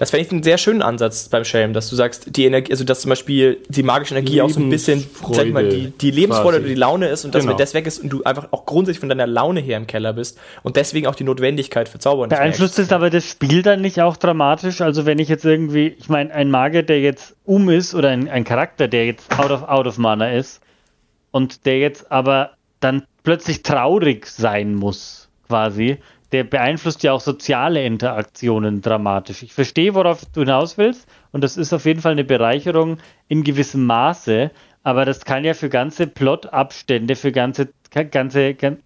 Das fände ich einen sehr schönen Ansatz beim Schelm, dass du sagst, die Energie, also dass zum Beispiel die magische Energie auch so ein bisschen, sag ich mal, die, die Lebensfreude quasi. oder die Laune ist und dass Genau. wenn das weg ist und du einfach auch grundsätzlich von deiner Laune her im Keller bist und deswegen auch die Notwendigkeit für Zaubern nicht Beeinflusst merkst. es aber das Spiel dann nicht auch dramatisch? Also wenn ich jetzt irgendwie, ich meine, ein Magier, der jetzt um ist oder ein, ein Charakter, der jetzt out of, out of Mana ist und der jetzt aber dann plötzlich traurig sein muss, quasi, der beeinflusst ja auch soziale Interaktionen dramatisch. Ich verstehe, worauf du hinaus willst und das ist auf jeden Fall eine Bereicherung in gewissem Maße, aber das kann ja für ganze Plotabstände, für ganze, ganze, gan-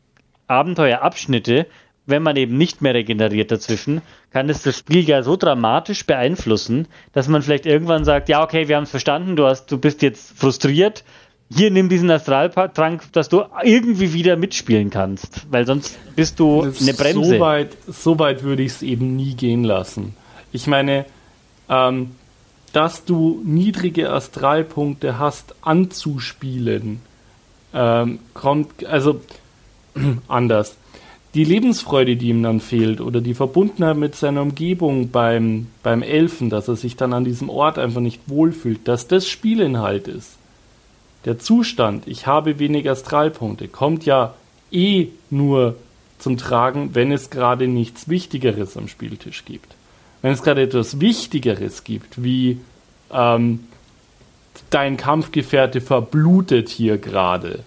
Abenteuerabschnitte, wenn man eben nicht mehr regeneriert dazwischen, kann es das Spiel ja so dramatisch beeinflussen, dass man vielleicht irgendwann sagt, ja, okay, wir haben es verstanden, du hast, du bist jetzt frustriert, hier nimm diesen Astraltrank, dass du irgendwie wieder mitspielen kannst, weil sonst bist du eine Bremse. So weit, so weit würde ich es eben nie gehen lassen. Ich meine, ähm, dass du niedrige Astralpunkte hast anzuspielen, ähm, kommt, also anders. Die Lebensfreude, die ihm dann fehlt, oder die Verbundenheit mit seiner Umgebung beim, beim Elfen, dass er sich dann an diesem Ort einfach nicht wohlfühlt, dass das Spielinhalt ist. Der Zustand, ich habe wenig Astralpunkte, kommt ja eh nur zum Tragen, wenn es gerade nichts Wichtigeres am Spieltisch gibt. Wenn es gerade etwas Wichtigeres gibt, wie ähm, dein Kampfgefährte verblutet hier gerade,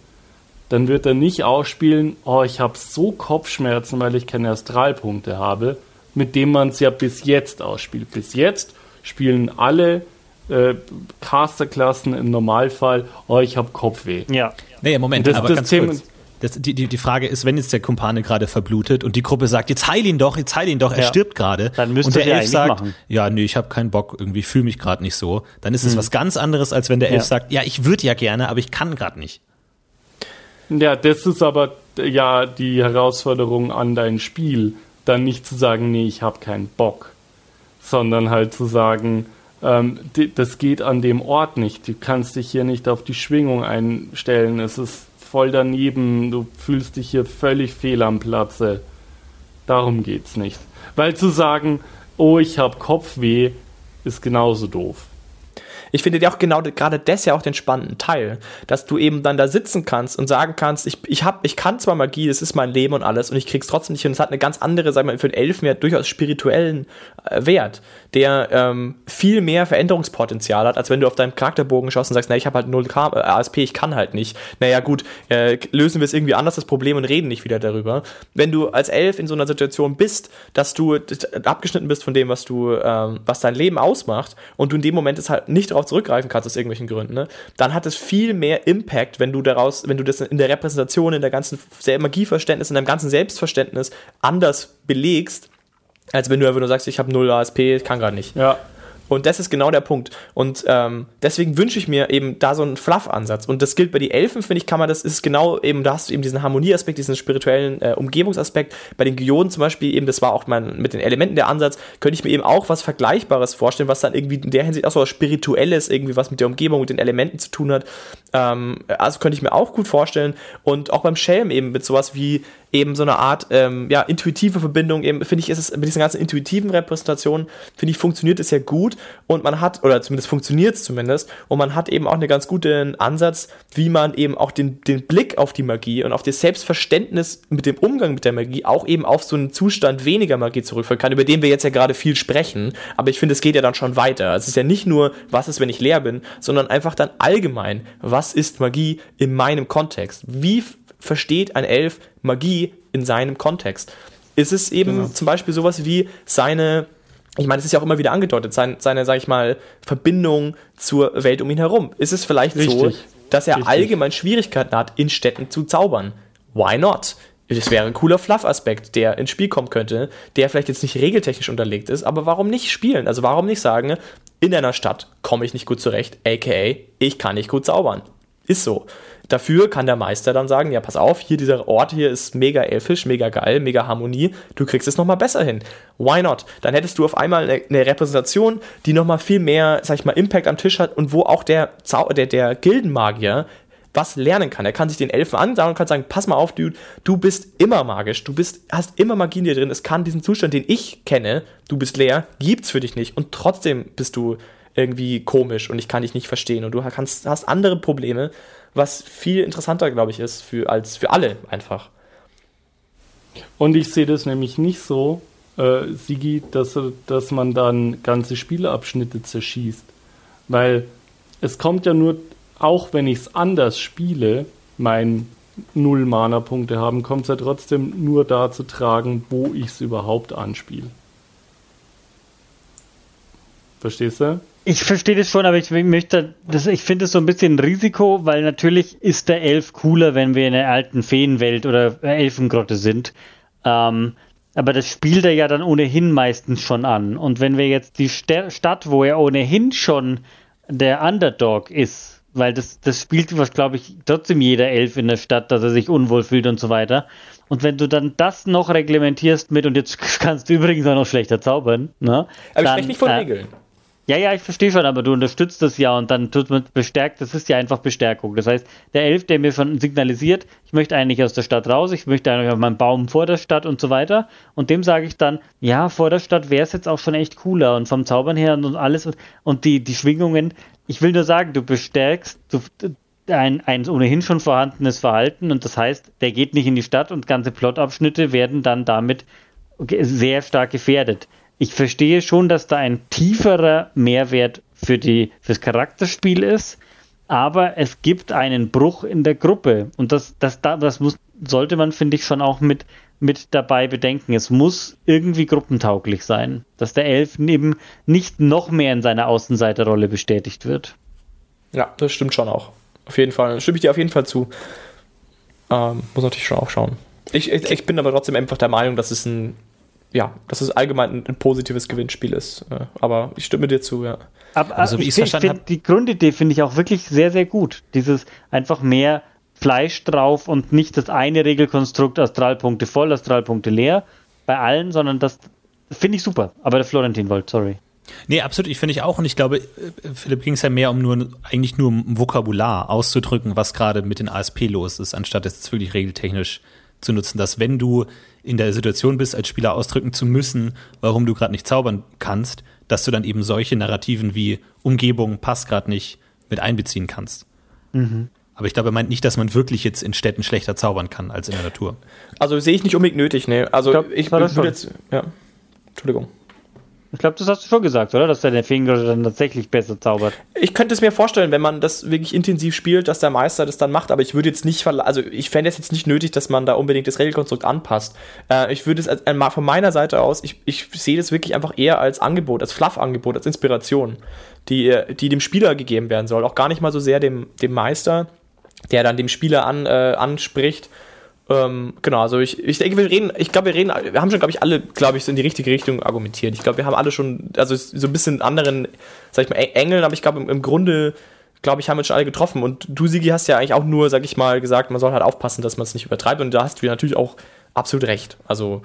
dann wird er nicht ausspielen, oh, ich habe so Kopfschmerzen, weil ich keine Astralpunkte habe, mit dem man es ja bis jetzt ausspielt. Bis jetzt spielen alle äh, Casterklassen im Normalfall, oh, ich habe Kopfweh. Ja. Nee, Moment, Das- aber das ganz Thema- kurz. Das, die, die, die Frage ist, wenn jetzt der Kumpane gerade verblutet und die Gruppe sagt, jetzt heil ihn doch, jetzt heil ihn doch, er Ja. stirbt gerade. Dann müsste und der Elf sagt, machen. ja, nee, ich habe keinen Bock, irgendwie fühle mich gerade nicht so. Dann ist es was ganz anderes, als wenn der Elf Ja. sagt, ja, ich würde ja gerne, aber ich kann gerade nicht. Ja, das ist aber ja die Herausforderung an dein Spiel, dann nicht zu sagen, nee, ich habe keinen Bock, sondern halt zu sagen, ähm, di- das geht an dem Ort nicht. Du kannst dich hier nicht auf die Schwingung einstellen. Es ist voll daneben. Du fühlst dich hier völlig fehl am Platze. Darum geht's nicht. Weil zu sagen, oh, ich habe Kopfweh, ist genauso doof. Ich finde ja auch genau gerade das ja auch den spannenden Teil, dass du eben dann da sitzen kannst und sagen kannst, ich, ich, hab, ich kann zwar Magie, das ist mein Leben und alles und ich krieg's trotzdem nicht hin. Es hat eine ganz andere, sagen wir mal, für den Elfen ja durchaus spirituellen äh, Wert, der ähm, viel mehr Veränderungspotenzial hat, als wenn du auf deinem Charakterbogen schaust und sagst, na, ich habe halt 0 K äh, ASP, ich kann halt nicht. Naja gut, äh, lösen wir es irgendwie anders, das Problem, und reden nicht wieder darüber. Wenn du als Elf in so einer Situation bist, dass du abgeschnitten bist von dem, was du, ähm, was dein Leben ausmacht und du in dem Moment es halt nicht darauf zurückgreifen kannst aus irgendwelchen Gründen, ne, dann hat es viel mehr Impact, wenn du daraus, wenn du das in der Repräsentation, in der ganzen Magieverständnis, in deinem ganzen Selbstverständnis anders belegst, als wenn du einfach nur sagst, ich habe null ASP, ich kann gerade nicht. Ja, Und das ist genau der Punkt. Und ähm, deswegen wünsche ich mir eben da so einen Fluff-Ansatz. Und das gilt bei den Elfen, finde ich, kann man das, ist genau eben, da hast du eben diesen Harmonieaspekt, diesen spirituellen äh, Umgebungsaspekt. Bei den Geoden zum Beispiel eben, das war auch mein, mit den Elementen der Ansatz, könnte ich mir eben auch was Vergleichbares vorstellen, was dann irgendwie in der Hinsicht auch so was Spirituelles, irgendwie was mit der Umgebung, mit den Elementen zu tun hat. Ähm, also könnte ich mir auch gut vorstellen. Und auch beim Schelm eben mit sowas wie eben so eine Art ähm, ja, intuitive Verbindung, eben finde ich, ist es mit diesen ganzen intuitiven Repräsentationen, finde ich, funktioniert es ja gut und man hat, oder zumindest funktioniert es zumindest, und man hat eben auch einen ganz guten Ansatz, wie man eben auch den, den Blick auf die Magie und auf das Selbstverständnis mit dem Umgang mit der Magie auch eben auf so einen Zustand weniger Magie zurückführen kann, über den wir jetzt ja gerade viel sprechen, aber ich finde, es geht ja dann schon weiter. Es ist ja nicht nur, was ist, wenn ich leer bin, sondern einfach dann allgemein, was ist Magie in meinem Kontext? Wie versteht ein Elf Magie in seinem Kontext? Ist es eben zum Beispiel sowas wie seine, ich meine, es ist ja auch immer wieder angedeutet, sein, seine, sag ich mal, Verbindung zur Welt um ihn herum. Ist es vielleicht so, Richtig. dass er Richtig. allgemein Schwierigkeiten hat, in Städten zu zaubern? Why not? Das wäre ein cooler Fluff-Aspekt, der ins Spiel kommen könnte, der vielleicht jetzt nicht regeltechnisch unterlegt ist, aber warum nicht spielen? Also warum nicht sagen, in einer Stadt komme ich nicht gut zurecht, aka ich kann nicht gut zaubern. Ist so. Dafür kann der Meister dann sagen, ja, pass auf, hier dieser Ort hier ist mega elfisch, mega geil, mega Harmonie, du kriegst es nochmal besser hin. Why not? Dann hättest du auf einmal eine, Repräsentation, die nochmal viel mehr, sag ich mal, Impact am Tisch hat und wo auch der, Zau der, der Gildenmagier was lernen kann. Er kann sich den Elfen anschauen und kann sagen, pass mal auf, Dude, du bist immer magisch, du bist, hast immer Magie in dir drin, es kann diesen Zustand, den ich kenne, du bist leer, gibt's für dich nicht und trotzdem bist du irgendwie komisch und ich kann dich nicht verstehen und du kannst, hast andere Probleme, was viel interessanter, glaube ich, ist für, als für alle einfach. Und ich sehe das nämlich nicht so, äh, Sigi, dass, dass man dann ganze Spielabschnitte zerschießt. Weil es kommt ja nur, auch wenn ich es anders spiele, mein null Mana-Punkte haben, kommt es ja trotzdem nur da zu tragen, wo ich es überhaupt anspiele. Verstehst du? Ich verstehe das schon, aber ich möchte, das, ich finde es so ein bisschen ein Risiko, weil natürlich ist der Elf cooler, wenn wir in der alten Feenwelt oder Elfengrotte sind. Ähm, aber das spielt er ja dann ohnehin meistens schon an. Und wenn wir jetzt die Ster Stadt, wo er ohnehin schon der Underdog ist, weil das, das spielt, was glaube ich, trotzdem jeder Elf in der Stadt, dass er sich unwohl fühlt und so weiter. Und wenn du dann das noch reglementierst mit, und jetzt kannst du übrigens auch noch schlechter zaubern, ne? Aber ich dann, spreche nicht von äh, Regeln. Ja, ja, ich verstehe schon, aber du unterstützt das ja und dann tut man bestärkt, das ist ja einfach Bestärkung. Das heißt, der Elf, der mir schon signalisiert, ich möchte eigentlich aus der Stadt raus, ich möchte eigentlich auf meinen Baum vor der Stadt und so weiter. Und dem sage ich dann, ja, vor der Stadt wäre es jetzt auch schon echt cooler und vom Zaubern her und alles und die, die Schwingungen. Ich will nur sagen, du bestärkst du, ein, ein ohnehin schon vorhandenes Verhalten und das heißt, der geht nicht in die Stadt und ganze Plotabschnitte werden dann damit sehr stark gefährdet ich verstehe schon, dass da ein tieferer Mehrwert für die, fürs Charakterspiel ist, aber es gibt einen Bruch in der Gruppe und das, das, das muss, sollte man, finde ich, schon auch mit, mit dabei bedenken. Es muss irgendwie gruppentauglich sein, dass der Elf eben nicht noch mehr in seiner Außenseiterrolle bestätigt wird. Ja, das stimmt schon auch. Auf jeden Fall. Stimme ich dir auf jeden Fall zu. Ähm, muss natürlich schon auch schauen. Ich, ich, ich bin aber trotzdem einfach der Meinung, dass es ein ja, dass es allgemein ein, ein positives Gewinnspiel ist. Äh, aber ich stimme dir zu, ja. Aber also, wie ich verstanden habe. Die Grundidee finde ich auch wirklich sehr, sehr gut. Dieses einfach mehr Fleisch drauf und nicht das eine Regelkonstrukt Astralpunkte voll, Astralpunkte leer bei allen, sondern das finde ich super. Aber der Florentin wollte, sorry. Nee, absolut, ich finde ich auch. Und ich glaube, Philipp ging es ja mehr um nur, eigentlich nur um Vokabular auszudrücken, was gerade mit den ASP los ist, anstatt es jetzt wirklich regeltechnisch zu nutzen, dass wenn du in der Situation bist, als Spieler ausdrücken zu müssen, warum du gerade nicht zaubern kannst, dass du dann eben solche Narrativen wie Umgebung passt gerade nicht mit einbeziehen kannst. Mhm. Aber ich glaube, er meint nicht, dass man wirklich jetzt in Städten schlechter zaubern kann als in der Natur. Also sehe ich nicht unbedingt nötig, ne? Also ich, glaub, ich würde jetzt. Ja. Entschuldigung. Ich glaube, das hast du schon gesagt, oder? Dass der Finger dann tatsächlich besser zaubert. Ich könnte es mir vorstellen, wenn man das wirklich intensiv spielt, dass der Meister das dann macht, aber ich würde jetzt nicht, also ich fände es jetzt nicht nötig, dass man da unbedingt das Regelkonstrukt anpasst. Äh, ich würde es als, äh, von meiner Seite aus, ich, ich sehe das wirklich einfach eher als Angebot, als Fluff-Angebot, als Inspiration, die, die dem Spieler gegeben werden soll. Auch gar nicht mal so sehr dem, dem Meister, der dann dem Spieler an, äh, anspricht ähm, genau, also ich, ich denke, wir reden, ich glaube, wir reden, wir haben schon, glaube ich, alle, glaube ich, so in die richtige Richtung argumentiert. Ich glaube, wir haben alle schon, also so ein bisschen anderen, sag ich mal, Engeln, aber ich glaube, im, Grunde, glaube ich, haben wir schon alle getroffen. Und du, Sigi, hast ja eigentlich auch nur, sag ich mal, gesagt, man soll halt aufpassen, dass man es nicht übertreibt. Und da hast du natürlich auch absolut recht. Also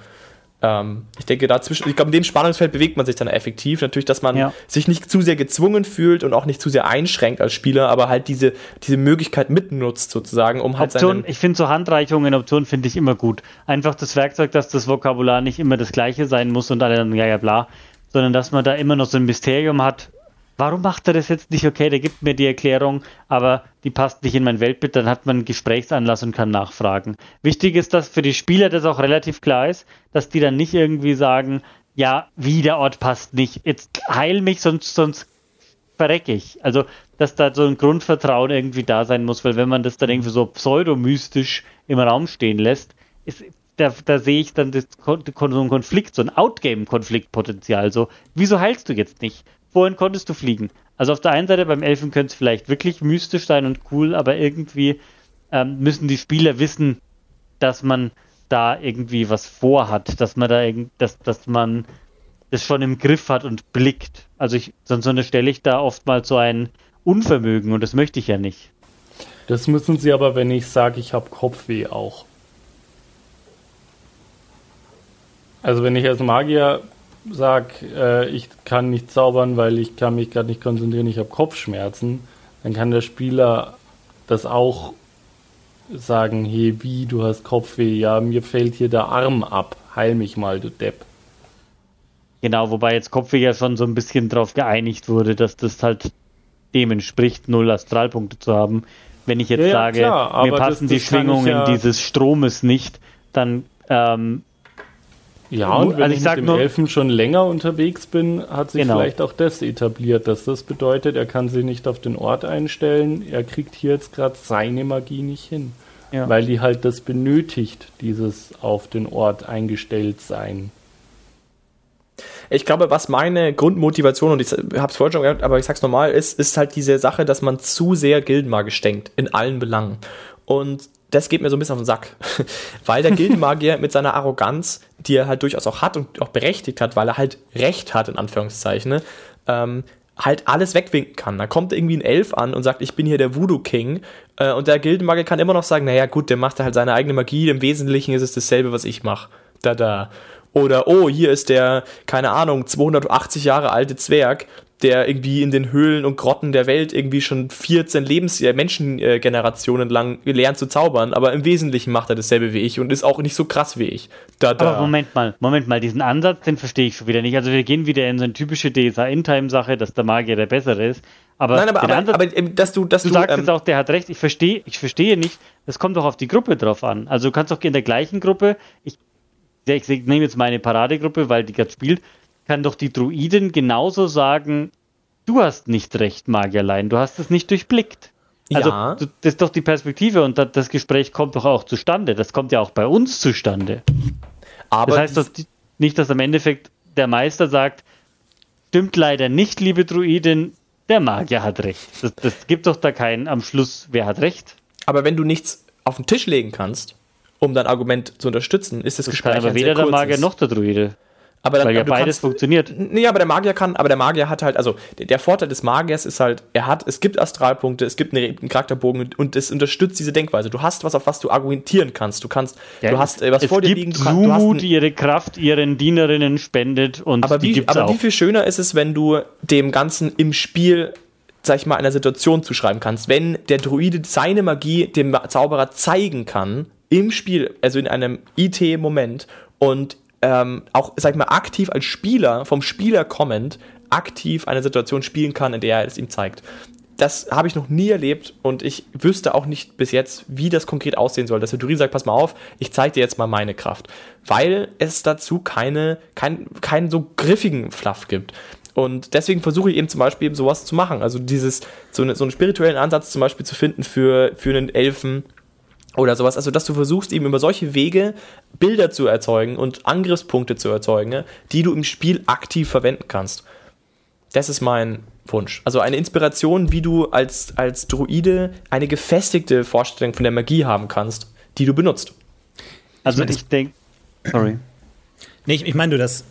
ähm, ich denke, dazwischen, ich glaube, in dem Spannungsfeld bewegt man sich dann effektiv. Natürlich, dass man ja. sich nicht zu sehr gezwungen fühlt und auch nicht zu sehr einschränkt als Spieler, aber halt diese, diese Möglichkeit mitnutzt sozusagen, um halt Option, Ich finde so Handreichungen in Optionen finde ich immer gut. Einfach das Werkzeug, dass das Vokabular nicht immer das gleiche sein muss und alle dann, ja, ja, bla, sondern dass man da immer noch so ein Mysterium hat, warum macht er das jetzt nicht? Okay, der gibt mir die Erklärung, aber die passt nicht in mein Weltbild, dann hat man einen Gesprächsanlass und kann nachfragen. Wichtig ist, dass für die Spieler das auch relativ klar ist, dass die dann nicht irgendwie sagen, ja, wie der Ort passt nicht, jetzt heil mich, sonst, sonst verrecke ich. Also, dass da so ein Grundvertrauen irgendwie da sein muss, weil wenn man das dann irgendwie so pseudomystisch im Raum stehen lässt, ist, da, da sehe ich dann das, so einen Konflikt, so ein Outgame-Konfliktpotenzial. So, wieso heilst du jetzt nicht? Wohin konntest du fliegen? Also auf der einen Seite beim Elfen könnte es vielleicht wirklich mystisch sein und cool, aber irgendwie ähm, müssen die Spieler wissen, dass man da irgendwie was vorhat, dass man da dass, dass man das schon im Griff hat und blickt. Also ich, sonst unterstelle ich da oftmals so ein Unvermögen und das möchte ich ja nicht. Das müssen sie aber, wenn ich sage, ich habe Kopfweh auch. Also wenn ich als Magier sag, äh, ich kann nicht zaubern, weil ich kann mich gerade nicht konzentrieren, ich habe Kopfschmerzen, dann kann der Spieler das auch sagen, hey, wie, du hast Kopfweh, ja, mir fällt hier der Arm ab, heil mich mal, du Depp. Genau, wobei jetzt Kopfweh ja schon so ein bisschen darauf geeinigt wurde, dass das halt dem entspricht, null Astralpunkte zu haben. Wenn ich jetzt ja, ja, sage, klar, mir passen das, das die Schwingungen ja dieses Stromes nicht, dann ähm, ja, und wenn also ich, ich mit dem Elfen schon länger unterwegs bin, hat sich genau. vielleicht auch das etabliert, dass das bedeutet, er kann sich nicht auf den Ort einstellen, er kriegt hier jetzt gerade seine Magie nicht hin. Ja. Weil die halt das benötigt, dieses auf den Ort eingestellt sein. Ich glaube, was meine Grundmotivation, und ich habe es vorhin schon gesagt, aber ich sag's nochmal, ist, ist halt diese Sache, dass man zu sehr gildenmagisch denkt, in allen Belangen. Und das geht mir so ein bisschen auf den Sack. weil der Gildenmagier mit seiner Arroganz, die er halt durchaus auch hat und auch berechtigt hat, weil er halt Recht hat, in Anführungszeichen, ähm, halt alles wegwinken kann. Da kommt irgendwie ein Elf an und sagt, ich bin hier der Voodoo King. Äh, und der Gildenmagier kann immer noch sagen, naja gut, der macht halt seine eigene Magie. Im Wesentlichen ist es dasselbe, was ich mache. Da, da. Oder, oh, hier ist der, keine Ahnung, 280 Jahre alte Zwerg, der irgendwie in den Höhlen und Grotten der Welt irgendwie schon 14 Lebens äh, Menschengenerationen lang gelernt zu zaubern, aber im Wesentlichen macht er dasselbe wie ich und ist auch nicht so krass wie ich. Da, da. Aber Moment mal, Moment mal, diesen Ansatz, den verstehe ich schon wieder nicht. Also wir gehen wieder in so eine typische DSA-In-Time-Sache, dass der Magier der Bessere ist. Aber, Nein, aber, aber, Ansatz, aber ähm, dass du, dass du du, sagst ähm, jetzt auch, der hat recht. Ich verstehe, ich verstehe nicht. Das kommt doch auf die Gruppe drauf an. Also du kannst doch in der gleichen Gruppe, ich, ich nehme jetzt meine Paradegruppe, weil die gerade spielt, kann doch die Druiden genauso sagen, du hast nicht recht, Magierlein, du hast es nicht durchblickt. Also Ja. das ist doch die Perspektive und da- das Gespräch kommt doch auch zustande. Das kommt ja auch bei uns zustande. aber Das heißt doch nicht, dass am Endeffekt der Meister sagt, stimmt leider nicht, liebe Druidin, der Magier hat recht. Das, das gibt doch da keinen am Schluss, wer hat recht. aber wenn du nichts auf den Tisch legen kannst, um dein Argument zu unterstützen, ist das, Das Gespräch kann aber weder der. Magier noch der Druide. Aber dann, Weil ja du beides kannst, funktioniert. Nee, aber der Magier kann, aber der Magier hat halt, also der, der Vorteil des Magiers ist halt, er hat, es gibt Astralpunkte, es gibt eine, einen Charakterbogen und, es unterstützt diese Denkweise. Du hast was, auf was du argumentieren kannst. Du kannst, du hast äh, was es vor dir liegen, du, kann, du hast Sumut, ein, die ihre Kraft ihren Dienerinnen spendet und aber die wie, gibt's aber auch. wie viel schöner ist es, wenn du dem Ganzen im Spiel, sag ich mal, einer Situation zuschreiben kannst. Wenn der Druide seine Magie dem Zauberer zeigen kann, im Spiel, also in einem IT-Moment und ähm, auch, sag ich mal, aktiv als Spieler, vom Spieler kommend, aktiv eine Situation spielen kann, in der er es ihm zeigt. Das habe ich noch nie erlebt und ich wüsste auch nicht bis jetzt, wie das konkret aussehen soll. Dass der Druide sagt, pass mal auf, ich zeige dir jetzt mal meine Kraft. Weil es dazu keine, kein, keinen so griffigen Fluff gibt. Und deswegen versuche ich eben zum Beispiel eben sowas zu machen. Also dieses, so, eine, so einen spirituellen Ansatz zum Beispiel zu finden für, für einen Elfen, oder sowas. Also, dass du versuchst, eben über solche Wege Bilder zu erzeugen und Angriffspunkte zu erzeugen, ne, die du im Spiel aktiv verwenden kannst. Das ist mein Wunsch. Also eine Inspiration, wie du als, als Druide eine gefestigte Vorstellung von der Magie haben kannst, die du benutzt. also das- ich denke, sorry. Nee, ich, ich meine nur, dass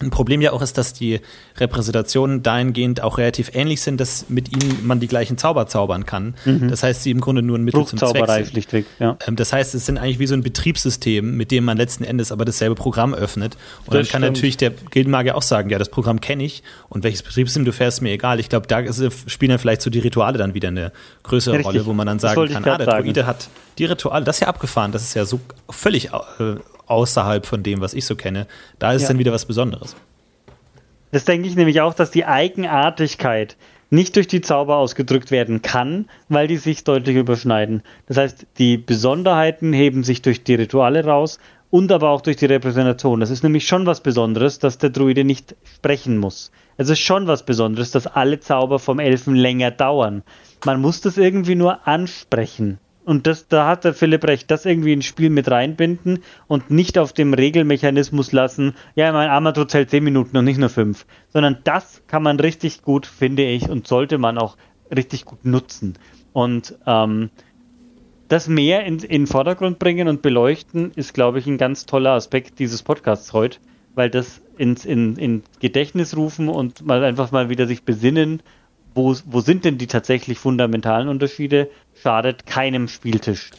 ein Problem ja auch ist, dass die Repräsentationen dahingehend auch relativ ähnlich sind, dass mit ihnen man die gleichen Zauber zaubern kann. Das heißt, sie im Grunde nur ein Mittel zum Zweck sind. schlichtweg, ja. Ähm, Das heißt, es sind eigentlich wie so ein Betriebssystem, mit dem man letzten Endes aber dasselbe Programm öffnet. Und dann Das kann stimmt. natürlich der Gildenmagier auch sagen, ja, das Programm kenne ich und welches Betriebssystem du fährst, mir egal. Ich glaube, da spielen dann vielleicht so die Rituale dann wieder eine größere Richtig. Rolle, wo man dann sagen kann, ah, der. Druide hat die Rituale, das ist ja abgefahren, das ist ja so völlig äh, außerhalb von dem, was ich so kenne. Da ist Ja. dann wieder was Besonderes. Das denke ich nämlich auch, dass die Eigenartigkeit nicht durch die Zauber ausgedrückt werden kann, weil die sich deutlich überschneiden. Das heißt, die Besonderheiten heben sich durch die Rituale raus und aber auch durch die Repräsentation. Das ist nämlich schon was Besonderes, dass der Druide nicht sprechen muss. Es ist schon was Besonderes, dass alle Zauber vom Elfen länger dauern. Man muss das irgendwie nur ansprechen. Und das, da hat der Philipp recht, das irgendwie ins Spiel mit reinbinden und nicht auf dem Regelmechanismus lassen, ja, mein Armatur zählt 10 Minuten und nicht nur 5. Sondern das kann man richtig gut, finde ich, und sollte man auch richtig gut nutzen. Und ähm, das mehr in, in den Vordergrund bringen und beleuchten, ist, glaube ich, ein ganz toller Aspekt dieses Podcasts heute, weil das ins in, in Gedächtnis rufen und mal einfach mal wieder sich besinnen, wo, wo sind denn die tatsächlich fundamentalen Unterschiede, schadet keinem Spieltisch.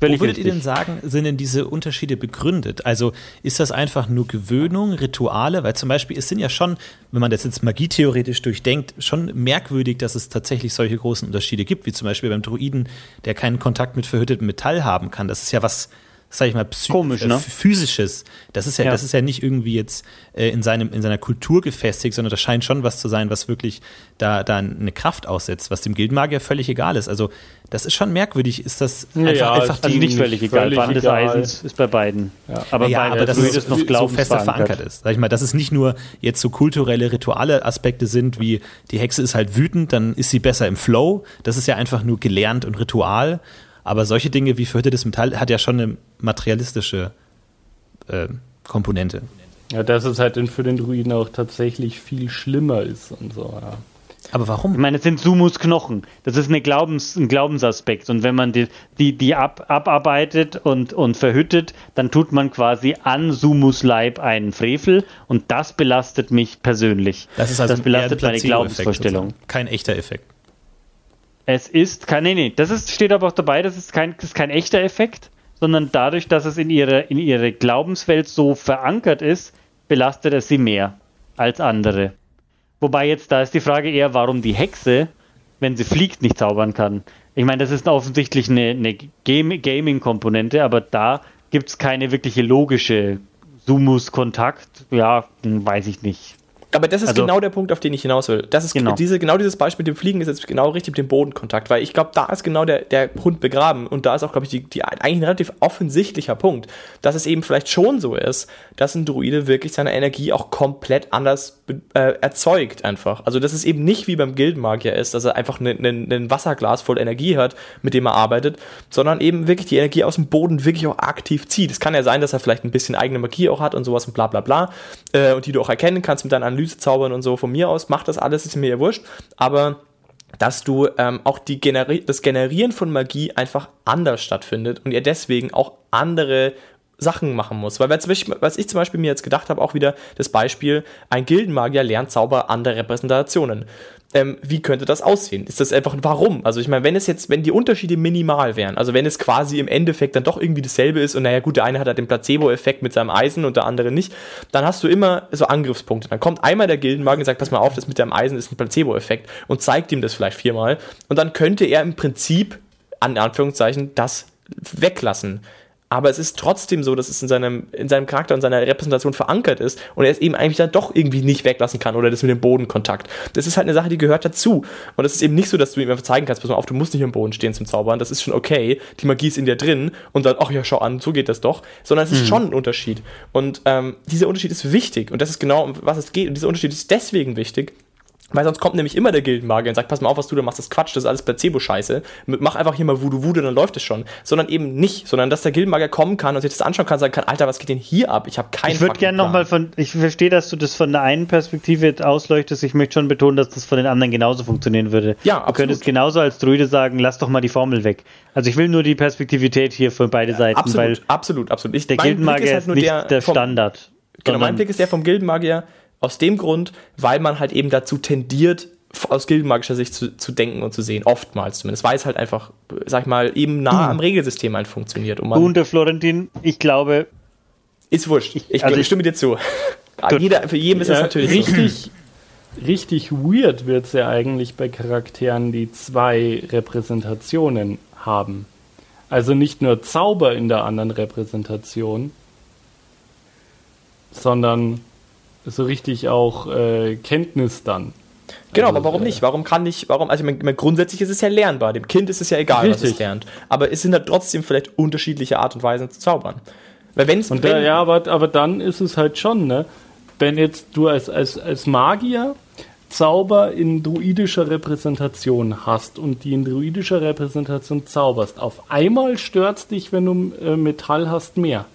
Völlig Wo würdet ihr denn richtig. sagen, sind denn diese Unterschiede begründet? Also ist das einfach nur Gewöhnung, Rituale? Weil zum Beispiel, es sind ja schon, wenn man das jetzt magietheoretisch durchdenkt, schon merkwürdig, dass es tatsächlich solche großen Unterschiede gibt, wie zum Beispiel beim Druiden, der keinen Kontakt mit verhüttetem Metall haben kann. Das ist ja was, sag ich mal, psy- Komisch, ne? physisches. Das ist ja, Ja. das ist ja nicht irgendwie jetzt äh, in, seinem, in seiner Kultur gefestigt, sondern das scheint schon was zu sein, was wirklich da, da eine Kraft aussetzt, was dem Gildenmagier völlig egal ist. Also das ist schon merkwürdig. Ist das Ja, einfach, ja, einfach Also die nicht völlig egal. völlig Band des. Eisens ist bei beiden. Aber ja, bei aber dass es noch so fester verankert ist. Sag ich mal, dass es nicht nur jetzt so kulturelle, rituale Aspekte sind, wie die Hexe ist halt wütend, dann ist sie besser im Flow. Das ist ja einfach nur gelernt und Ritual. Aber solche Dinge wie verhüttetes Metall hat ja schon eine materialistische äh, Komponente. Ja, dass es halt dann für den Druiden auch tatsächlich viel schlimmer ist und so, ja. Aber warum? Ich meine, es sind Sumus Knochen. Das ist eine Glaubens, ein Glaubensaspekt. Und wenn man die, die, die ab, abarbeitet und, und verhüttet, dann tut man quasi an Sumus Leib einen Frevel. Und das belastet mich persönlich. Das ist also das belastet meine Glaubensvorstellung. sozusagen. Kein echter Effekt. Es ist kein, nee, nee, das ist, steht aber auch dabei, das ist kein, das ist kein echter Effekt, sondern dadurch, dass es in ihre, in ihre Glaubenswelt so verankert ist, belastet es sie mehr als andere. Wobei jetzt, da ist die Frage eher, warum die Hexe, wenn sie fliegt, nicht zaubern kann. Ich meine, das ist offensichtlich eine, eine Gaming-Komponente, aber da gibt es keine wirkliche logische Sumus-Kontakt. Ja, hm, weiß ich nicht. Aber das ist Also- genau der Punkt, auf den ich hinaus will. Das ist Genau. diese, genau dieses Beispiel mit dem Fliegen ist jetzt genau richtig mit dem Bodenkontakt, weil ich glaube, da ist genau der, der Hund begraben und da ist auch, glaube ich, die, die, eigentlich ein relativ offensichtlicher Punkt, dass es eben vielleicht schon so ist, dass ein Druide wirklich seine Energie auch komplett anders äh, erzeugt einfach. Also dass es eben nicht wie beim Gildenmagier ist, dass er einfach ein Wasserglas voll Energie hat, mit dem er arbeitet, sondern eben wirklich die Energie aus dem Boden wirklich auch aktiv zieht. Es kann ja sein, dass er vielleicht ein bisschen eigene Magie auch hat und sowas und bla bla bla äh, und die du auch erkennen kannst mit deinen Analysezaubern und so. Von mir aus macht das alles, ist mir ja wurscht, aber dass du ähm, auch die Generi das Generieren von Magie einfach anders stattfindet und ihr deswegen auch andere Sachen machen muss. Weil, was ich zum Beispiel mir jetzt gedacht habe, auch wieder das Beispiel, ein Gildenmagier lernt Zauber an der Repräsentationen. Ähm, wie könnte das aussehen? Ist das einfach ein Warum? Also ich meine, wenn es jetzt, wenn die Unterschiede minimal wären, also wenn es quasi im Endeffekt dann doch irgendwie dasselbe ist und naja gut, der eine hat halt den Placebo-Effekt mit seinem Eisen und der andere nicht, dann hast du immer so Angriffspunkte. Dann kommt einmal der Gildenmagier und sagt, pass mal auf, das mit deinem Eisen ist ein Placebo-Effekt und zeigt ihm das vielleicht viermal und dann könnte er im Prinzip, an Anführungszeichen, das weglassen. Aber es ist trotzdem so, dass es in seinem, in seinem Charakter und seiner Repräsentation verankert ist und er es eben eigentlich dann doch irgendwie nicht weglassen kann oder das mit dem Bodenkontakt. Das ist halt eine Sache, die gehört dazu. Und es ist eben nicht so, dass du ihm einfach zeigen kannst, pass mal auf, du musst nicht im Boden stehen zum Zaubern, das ist schon okay, die Magie ist in dir drin und dann, ach ja, schau an, so geht das doch. Sondern es ist schon ein Unterschied. Und ähm, dieser Unterschied ist wichtig und das ist genau, um was es geht. Und dieser Unterschied ist deswegen wichtig, weil sonst kommt nämlich immer der Gildenmagier und sagt, pass mal auf, was du da machst, das ist Quatsch, das ist alles Placebo-Scheiße. Mach einfach hier mal Voodoo Voodoo, dann läuft es schon. Sondern eben nicht, sondern dass der Gildenmagier kommen kann und sich das anschauen kann und sagen kann, Alter, was geht denn hier ab? Ich habe keinen Ich würde gerne nochmal von, ich verstehe, dass du das von der einen Perspektive jetzt ausleuchtest. Ich möchte schon betonen, dass das von den anderen genauso funktionieren würde. Ja, Du absolut. könntest genauso als Druide sagen, lass doch mal die Formel weg. Also ich will nur die Perspektivität hier für beide Seiten, Absolut, weil absolut, absolut. Ich, der mein Blick Gildenmagier ist, nicht der, vom- Standard. Genau, mein Blick ist der vom Gildenmagier aus dem Grund, weil man halt eben dazu tendiert, aus gildenmagischer Sicht zu, zu denken und zu sehen, oftmals zumindest, weil es halt einfach, sag ich mal, eben nah am Regelsystem halt funktioniert. Und man und der Florentin, ich glaube, ist wurscht. Ich, also ich ich- stimme dir zu. Jeder, für jeden ist es Ja, natürlich so. richtig, richtig weird wird es ja eigentlich bei Charakteren, die zwei Repräsentationen haben. Also nicht nur Zauber in der anderen Repräsentation, sondern so richtig auch äh, Kenntnis dann. Genau, Also, aber warum äh, nicht? Warum kann nicht, warum, also ich meine, grundsätzlich ist es ja lernbar. Dem Kind ist es ja egal, was es Richtig. lernt. Aber es sind halt trotzdem vielleicht unterschiedliche Art und Weisen zu zaubern. Weil wenn es, Und wenn, da, ja, aber, aber dann ist es halt schon, ne? Wenn jetzt du als, als, als Magier Zauber in druidischer Repräsentation hast und die in druidischer Repräsentation zauberst, auf einmal stört dich, wenn du äh, Metall hast, mehr.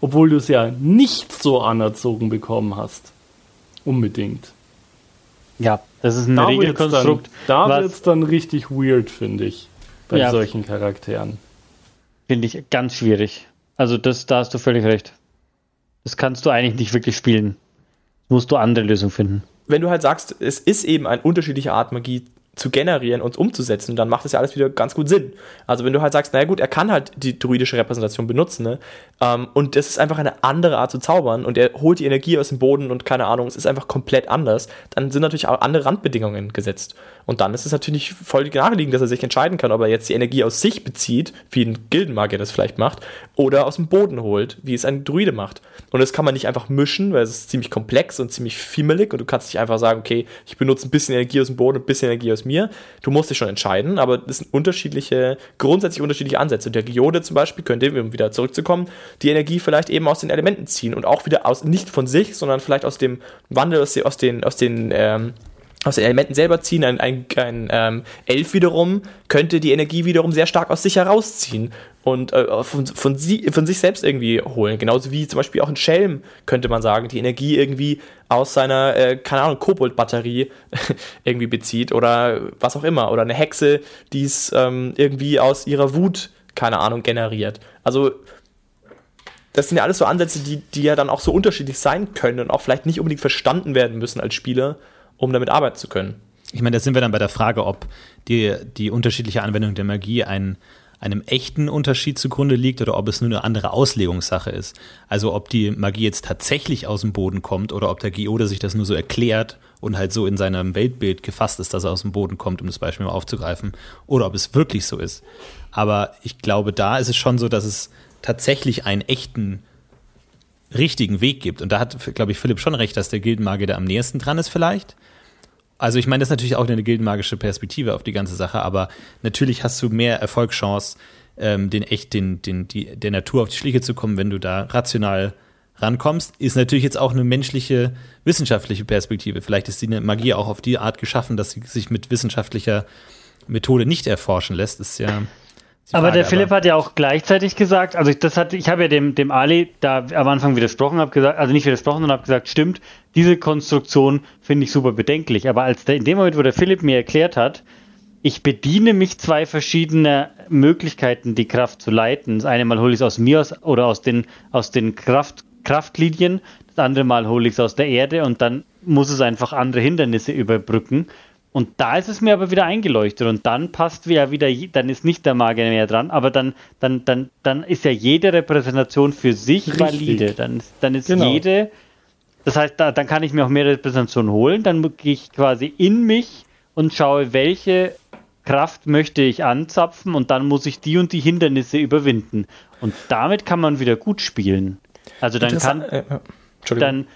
Obwohl du es ja nicht so anerzogen bekommen hast. Unbedingt. ja, das ist ein Da wird's dann, Regelkonstrukt. da was- wird's dann richtig weird, finde ich. Bei Ja. solchen Charakteren. Finde ich ganz schwierig. Also das, da hast du völlig recht. Das kannst du eigentlich nicht wirklich spielen. Musst du andere Lösungen finden. wenn du halt sagst, es ist eben eine unterschiedliche Art Magie zu generieren und umzusetzen, dann macht das ja alles wieder ganz gut Sinn. Also wenn du halt sagst, naja gut, er kann halt die druidische Repräsentation benutzen, ne? Ähm, und das ist einfach eine andere Art zu zaubern und er holt die Energie aus dem Boden und keine Ahnung, es ist einfach komplett anders, dann sind natürlich auch andere Randbedingungen gesetzt. Und dann ist es natürlich voll naheliegend, dass er sich entscheiden kann, ob er jetzt die Energie aus sich bezieht, wie ein Gildenmagier das vielleicht macht, oder aus dem Boden holt, wie es ein Druide macht. Und das kann man nicht einfach mischen, weil es ist ziemlich komplex und ziemlich fimmelig und du kannst nicht einfach sagen, okay, ich benutze ein bisschen Energie aus dem Boden, ein bisschen Energie aus mir. Du musst dich schon entscheiden, aber das sind unterschiedliche, grundsätzlich unterschiedliche Ansätze. Und der Geode zum Beispiel könnte, um wieder zurückzukommen, die Energie vielleicht eben aus den Elementen ziehen und auch wieder aus, nicht von sich, sondern vielleicht aus dem Wandel, aus, den- aus den, aus den, ähm, aus den Elementen selber ziehen. Ein, ein, ein ähm, Elf wiederum könnte die Energie wiederum sehr stark aus sich herausziehen und äh, von, von, sie, von sich selbst irgendwie holen. Genauso wie zum Beispiel auch ein Schelm, könnte man sagen, die Energie irgendwie aus seiner, äh, keine Ahnung, Kobold-Batterie irgendwie bezieht oder was auch immer. Oder eine Hexe, die es ähm, irgendwie aus ihrer Wut, keine Ahnung, generiert. Also das sind ja alles so Ansätze, die, die ja dann auch so unterschiedlich sein können und auch vielleicht nicht unbedingt verstanden werden müssen als Spieler, um damit arbeiten zu können. Ich meine, da sind wir dann bei der Frage, ob die, die unterschiedliche Anwendung der Magie ein, einem echten Unterschied zugrunde liegt oder ob es nur eine andere Auslegungssache ist. Also ob die Magie jetzt tatsächlich aus dem Boden kommt oder ob der Geode sich das nur so erklärt und halt so in seinem Weltbild gefasst ist, dass er aus dem Boden kommt, um das Beispiel mal aufzugreifen, oder ob es wirklich so ist. Aber ich glaube, da ist es schon so, dass es tatsächlich einen echten, richtigen Weg gibt. Und da hat, glaube ich, Philipp schon recht, dass der Gildenmagier da am nächsten dran ist vielleicht. Also ich meine, das ist natürlich auch eine gildenmagische Perspektive auf die ganze Sache, aber natürlich hast du mehr Erfolgschance, ähm, den echt den, den, die, der Natur auf die Schliche zu kommen, wenn du da rational rankommst. Ist natürlich jetzt auch eine menschliche, wissenschaftliche Perspektive. Vielleicht ist die Magie auch auf die Art geschaffen, dass sie sich mit wissenschaftlicher Methode nicht erforschen lässt. Ist ja Frage, aber der Philipp hat ja auch gleichzeitig gesagt, also das hat, ich habe ja dem, dem Ali da am Anfang widersprochen, habe gesagt, also nicht widersprochen, sondern habe gesagt, stimmt, diese Konstruktion finde ich super bedenklich. Aber als der, in dem Moment, wo der Philipp mir erklärt hat, ich bediene mich zwei verschiedene Möglichkeiten, die Kraft zu leiten. Das eine Mal hole ich es aus mir aus oder aus den, aus den Kraft, Kraftlinien, das andere Mal hole ich es aus der Erde und dann muss es einfach andere Hindernisse überbrücken. Und da ist es mir aber wieder eingeleuchtet und dann passt ja wieder, dann ist nicht der Magier mehr dran, aber dann, dann, dann, dann ist ja jede Repräsentation für sich Richtig. valide. Dann, dann ist genau. jede, das heißt, da, dann kann ich mir auch mehr Repräsentationen holen, dann gehe ich quasi in mich und schaue, welche Kraft möchte ich anzapfen und dann muss ich die und die Hindernisse überwinden. Und damit kann man wieder gut spielen. Also dann kann, äh, dann,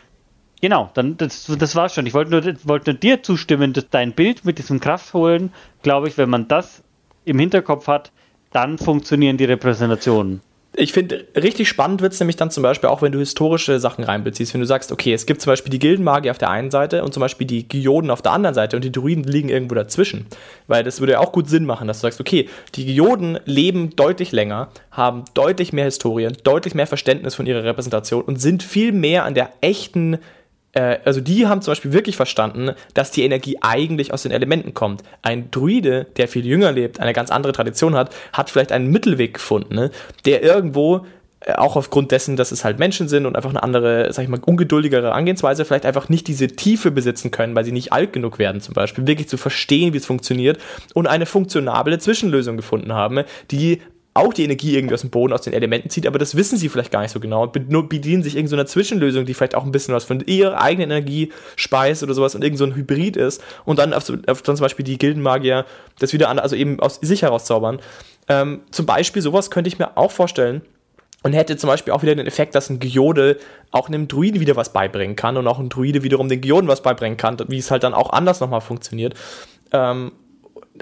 Genau, dann das, das war's schon. Ich wollte nur, wollte nur dir zustimmen, dass dein Bild mit diesem Kraftholen, glaube ich, wenn man das im Hinterkopf hat, dann funktionieren die Repräsentationen. Ich finde, richtig spannend wird es nämlich dann zum Beispiel auch, wenn du historische Sachen reinbeziehst. Wenn du sagst, okay, es gibt zum Beispiel die Gildenmagier auf der einen Seite und zum Beispiel die Geoden auf der anderen Seite und die Druiden liegen irgendwo dazwischen. Weil das würde ja auch gut Sinn machen, dass du sagst, okay, die Geoden leben deutlich länger, haben deutlich mehr Historien, deutlich mehr Verständnis von ihrer Repräsentation und sind viel mehr an der echten also die haben zum Beispiel wirklich verstanden, dass die Energie eigentlich aus den Elementen kommt. Ein Druide, der viel jünger lebt, eine ganz andere Tradition hat, hat vielleicht einen Mittelweg gefunden, ne? der irgendwo äh, auch aufgrund dessen, dass es halt Menschen sind und einfach eine andere, sag ich mal, ungeduldigere Angehensweise, vielleicht einfach nicht diese Tiefe besitzen können, weil sie nicht alt genug werden, zum Beispiel, wirklich zu verstehen, wie es funktioniert und eine funktionable Zwischenlösung gefunden haben, die auch die Energie irgendwie aus dem Boden, aus den Elementen zieht, aber das wissen sie vielleicht gar nicht so genau und bedienen sich irgendeiner so Zwischenlösung, die vielleicht auch ein bisschen was von ihrer eigenen Energie speist oder sowas und irgend so ein Hybrid ist und dann auf, auf dann zum Beispiel die Gildenmagier das wieder an, also eben aus sich herauszaubern. Ähm, zum Beispiel sowas könnte ich mir auch vorstellen, und hätte zum Beispiel auch wieder den Effekt, dass ein Geode auch einem Druiden wieder was beibringen kann und auch ein Druide wiederum den Geoden was beibringen kann, wie es halt dann auch anders nochmal funktioniert. Ähm,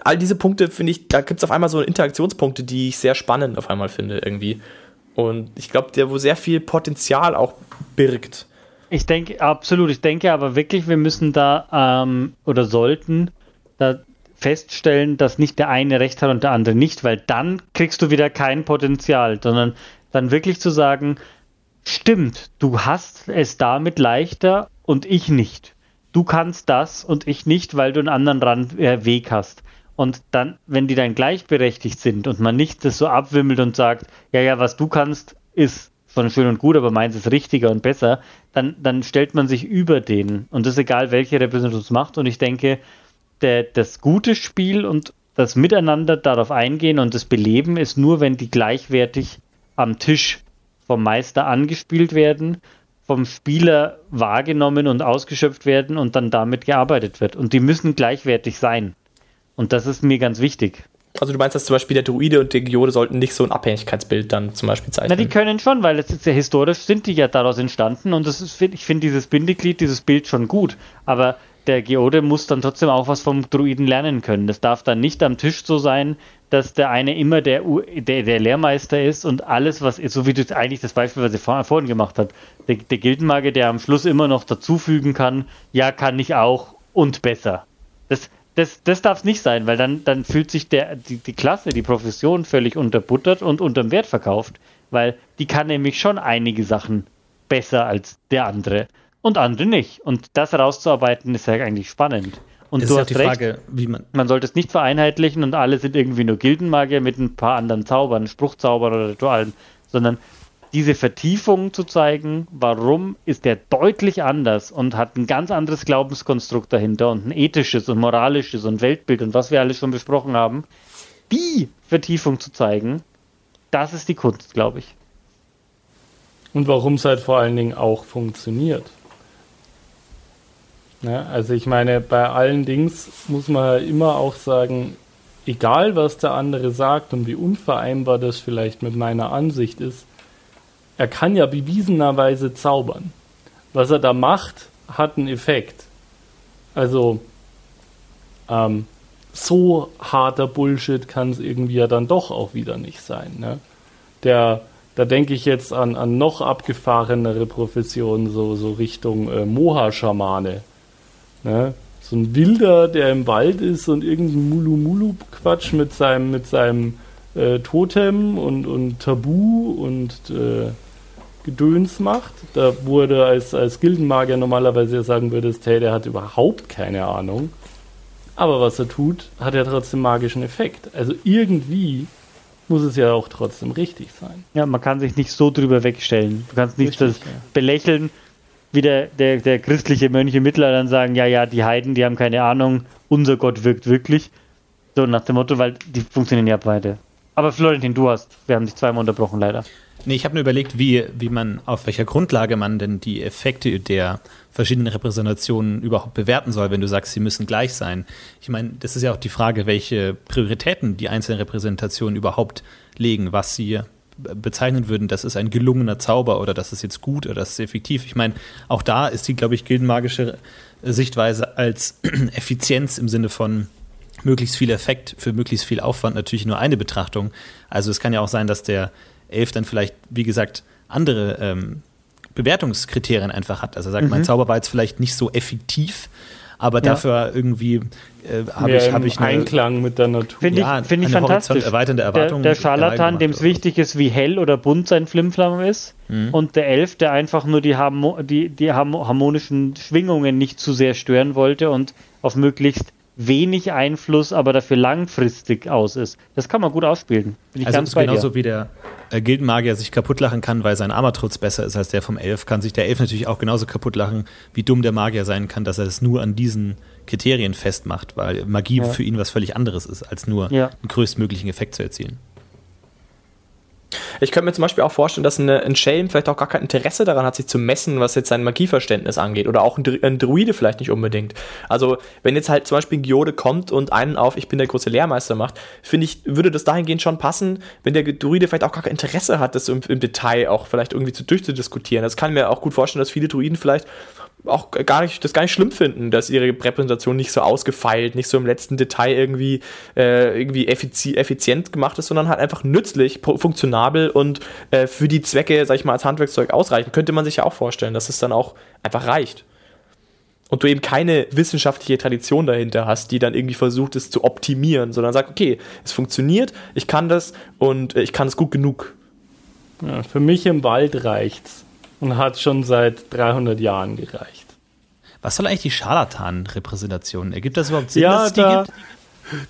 all diese Punkte finde ich, da gibt es auf einmal so Interaktionspunkte, die ich sehr spannend auf einmal finde irgendwie. Und ich glaube, der wo sehr viel Potenzial auch birgt. Ich denke, absolut. Ich denke aber wirklich, wir müssen da ähm, oder sollten da feststellen, dass nicht der eine recht hat und der andere nicht, weil dann kriegst du wieder kein Potenzial, sondern dann wirklich zu sagen, stimmt, du hast es damit leichter und ich nicht. Du kannst das und ich nicht, weil du einen anderen äh, Weg hast. Und dann, wenn die dann gleichberechtigt sind und man nicht das so abwimmelt und sagt, ja, ja, was du kannst, ist von schön und gut, aber meins ist richtiger und besser, dann, dann stellt man sich über den. Und das ist egal, welche Repräsentation es macht. Und ich denke, der, das gute Spiel und das Miteinander darauf eingehen und das Beleben ist nur, wenn die gleichwertig am Tisch vom Meister angespielt werden, vom Spieler wahrgenommen und ausgeschöpft werden und dann damit gearbeitet wird. Und die müssen gleichwertig sein. Und das ist mir ganz wichtig. Also du meinst, dass zum Beispiel der Druide und der Geode sollten nicht so ein Abhängigkeitsbild dann zum Beispiel zeichnen? Na, die können schon, weil es ist ja historisch sind die ja daraus entstanden und das ist, ich finde dieses Bindeglied, dieses Bild schon gut. Aber der Geode muss dann trotzdem auch was vom Druiden lernen können. Das darf dann nicht am Tisch so sein, dass der eine immer der, der, der Lehrmeister ist und alles, was so wie du eigentlich das Beispiel, was ich vor, vorhin gemacht habe, der, der Gildenmagier, der am Schluss immer noch dazufügen kann, ja, kann ich auch und besser. Das, das, das darf es nicht sein, weil dann, dann fühlt sich der, die, die Klasse, die Profession völlig unterbuttert und unterm Wert verkauft. Weil die kann nämlich schon einige Sachen besser als der andere und andere nicht. Und das herauszuarbeiten ist ja eigentlich spannend. Und Es du ist hast die recht, Frage, wie man. man sollte es nicht vereinheitlichen und alle sind irgendwie nur Gildenmagier mit ein paar anderen Zaubern, Spruchzaubern oder Ritualen, sondern diese Vertiefung zu zeigen, warum ist der deutlich anders und hat ein ganz anderes Glaubenskonstrukt dahinter und ein ethisches und moralisches und Weltbild und was wir alles schon besprochen haben, die Vertiefung zu zeigen, das ist die Kunst, glaube ich. Und warum es halt vor allen Dingen auch funktioniert. Ne? Also ich meine, bei allen Dings muss man ja immer auch sagen, egal was der andere sagt und wie unvereinbar das vielleicht mit meiner Ansicht ist, er kann ja bewiesenerweise zaubern. Was er da macht, hat einen Effekt. Also ähm, so harter Bullshit kann es irgendwie ja dann doch auch wieder nicht sein. Ne? Der, da denke ich jetzt an, an noch abgefahrenere Professionen, so, so Richtung äh, Moha-Schamane. Ne? So ein Wilder, der im Wald ist und irgendein Mulu-Mulu-Quatsch mit seinem, mit seinem äh, Totem und, und Tabu und äh, Gedöns macht. Da wurde als, als Gildenmagier normalerweise ja sagen würdest, hey, der hat überhaupt keine Ahnung. Aber was er tut, hat ja trotzdem magischen Effekt. Also irgendwie muss es ja auch trotzdem richtig sein. Ja, man kann sich nicht so drüber wegstellen. Du kannst nicht Richtig, das ja. belächeln, wie der, der, der christliche Mönch im Mittelalter dann sagen, ja, ja, die Heiden, die haben keine Ahnung, unser Gott wirkt wirklich. So nach dem Motto, weil die funktionieren ja beide. Aber Florentin, du hast, wir haben dich zweimal unterbrochen, leider. Nee, ich habe nur überlegt, wie, wie man, auf welcher Grundlage man denn die Effekte der verschiedenen Repräsentationen überhaupt bewerten soll, wenn du sagst, sie müssen gleich sein. Ich meine, das ist ja auch die Frage, welche Prioritäten die einzelnen Repräsentationen überhaupt legen, was sie bezeichnen würden, das ist ein gelungener Zauber oder das ist jetzt gut oder das ist effektiv. Ich meine, auch da ist die, glaube ich, gildenmagische Sichtweise als Effizienz im Sinne von möglichst viel Effekt für möglichst viel Aufwand natürlich nur eine Betrachtung. Also es kann ja auch sein, dass der Elf dann vielleicht, wie gesagt, andere ähm, Bewertungskriterien einfach hat. Also er sagt, mein Zauber war jetzt vielleicht nicht so effektiv, aber Ja. dafür irgendwie äh, habe ich, hab ich eine, Einklang mit der Natur. Finde Ja, ich, find ich fantastisch. horizonterweiternde Der, Erwartung der geheim Scharlatan, dem es wichtig ist, wie hell oder bunt sein Flimflam ist. Mhm. Und der Elf, der einfach nur die, Harmo die, die harmo- harmonischen Schwingungen nicht zu sehr stören wollte und auf möglichst wenig Einfluss, aber dafür langfristig aus ist. Das kann man gut ausspielen. Bin ich Also ganz ist genauso dir. wie der äh, Gildenmagier sich kaputt lachen kann, weil sein Armatrutz besser ist als der vom Elf, kann sich der Elf natürlich auch genauso kaputt lachen, wie dumm der Magier sein kann, dass er es nur an diesen Kriterien festmacht, weil Magie Ja. für ihn was völlig anderes ist, als nur Ja. den größtmöglichen Effekt zu erzielen. Ich könnte mir zum Beispiel auch vorstellen, dass eine, ein Schelm vielleicht auch gar kein Interesse daran hat, sich zu messen, was jetzt sein Magieverständnis angeht. Oder auch ein, Dru- ein Druide vielleicht nicht unbedingt. Also, wenn jetzt halt zum Beispiel ein Giode kommt und einen auf Ich bin der große Lehrmeister macht, finde ich, würde das dahingehend schon passen, wenn der Druide vielleicht auch gar kein Interesse hat, das im, im Detail auch vielleicht irgendwie zu durchzudiskutieren. Das kann mir auch gut vorstellen, dass viele Druiden vielleicht auch gar nicht, das gar nicht schlimm finden, dass ihre Repräsentation nicht so ausgefeilt, nicht so im letzten Detail irgendwie, äh, irgendwie effizi effizient gemacht ist, sondern halt einfach nützlich, funktionabel und äh, für die Zwecke, sag ich mal, als Handwerkszeug ausreichend. Könnte man sich ja auch vorstellen, dass es dann auch einfach reicht. Und du eben keine wissenschaftliche Tradition dahinter hast, die dann irgendwie versucht, es zu optimieren, sondern sagt, okay, es funktioniert, ich kann das und äh, ich kann es gut genug. Ja, für mich im Wald reicht's. Und hat schon seit 300 Jahren gereicht. Was soll eigentlich die Scharlatan-Repräsentation? Ergibt das überhaupt Sinn, Ja, dass es die da, gibt?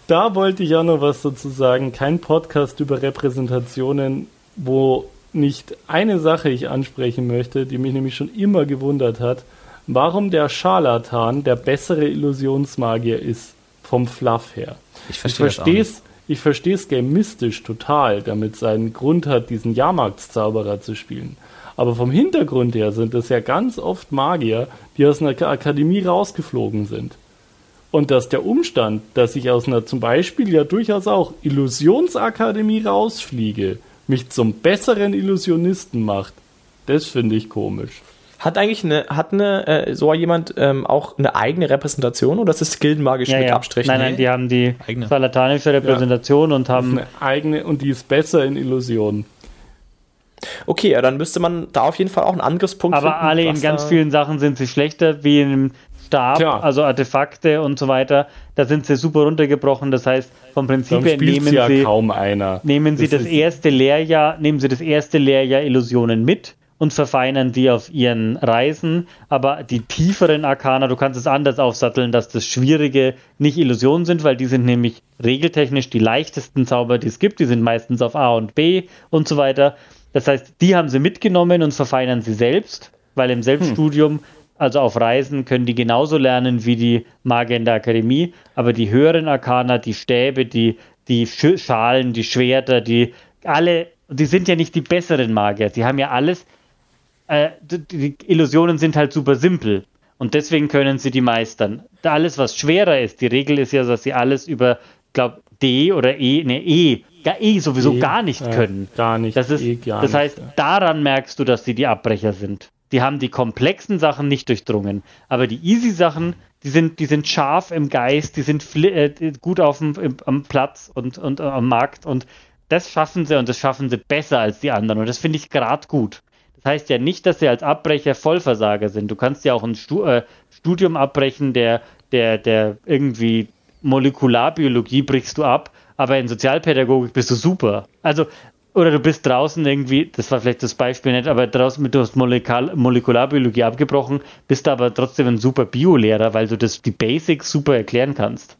da wollte ich auch noch was dazu sagen. Kein Podcast über Repräsentationen, wo nicht eine Sache ich ansprechen möchte, die mich nämlich schon immer gewundert hat, warum der Scharlatan der bessere Illusionsmagier ist vom Fluff her. Ich Ich verstehe das auch verstehe es ich gamistisch total, damit es einen Grund hat, diesen Jahrmarktszauberer zu spielen. Aber vom Hintergrund her sind es ja ganz oft Magier, die aus einer Ak- Akademie rausgeflogen sind. Und dass der Umstand, dass ich aus einer zum Beispiel ja durchaus auch Illusionsakademie rausfliege, mich zum besseren Illusionisten macht, das finde ich komisch. Hat eigentlich eine, hat eine, äh, so jemand ähm, auch eine eigene Repräsentation oder ist das skillenmagisch Ja, mit ja. Abstrichen? Nein, nein, die haben die Eigene. salatanische Repräsentation und haben Eine eigene und die ist besser in Illusionen. Okay, ja, dann müsste man da auf jeden Fall auch einen Angriffspunkt Aber finden. alle in ganz vielen Sachen sind sie schlechter, wie in einem Stab, Klar. also Artefakte und so weiter, da sind sie super runtergebrochen. Das heißt, vom Prinzip her nehmen ja sie, kaum einer. nehmen sie das ist- erste Lehrjahr, nehmen sie das erste Lehrjahr Illusionen mit und verfeinern die auf ihren Reisen. Aber die tieferen Arkana, du kannst es anders aufsatteln, dass das Schwierige nicht Illusionen sind, weil die sind nämlich regeltechnisch die leichtesten Zauber, die es gibt. Die sind meistens auf A und B und so weiter. Das heißt, die haben sie mitgenommen und verfeinern sie selbst, weil im Selbststudium, also auf Reisen, können die genauso lernen wie die Magier in der Akademie. Aber die höheren Arkana, die Stäbe, die, die Sch Schalen, die Schwerter, die alle, die sind ja nicht die besseren Magier. Die haben ja alles äh, die, Illusionen sind halt super simpel und deswegen können sie die meistern. Alles, was schwerer ist, die Regel ist ja, dass sie alles über, glaube D oder E, ne E, gar E sowieso E, gar nicht ja, können. gar nicht, Das, ist, E gar das nicht, heißt, ja. daran merkst du, dass sie die Abbrecher sind. Die haben die komplexen Sachen nicht durchdrungen, aber die easy Sachen, die sind, die sind scharf im Geist, die sind äh, gut auf dem, im, am Platz und, und äh, am Markt und das schaffen sie und das schaffen sie besser als die anderen und das finde ich gerade gut. Das heißt ja nicht, dass sie als Abbrecher Vollversager sind. Du kannst ja auch ein Stu äh, Studium abbrechen, der, der, der irgendwie Molekularbiologie brichst du ab, aber in Sozialpädagogik bist du super. Also, oder du bist draußen irgendwie, das war vielleicht das Beispiel nicht, aber draußen mit du hast Molekal Molekularbiologie abgebrochen, bist aber trotzdem ein super Biolehrer, weil du das die Basics super erklären kannst.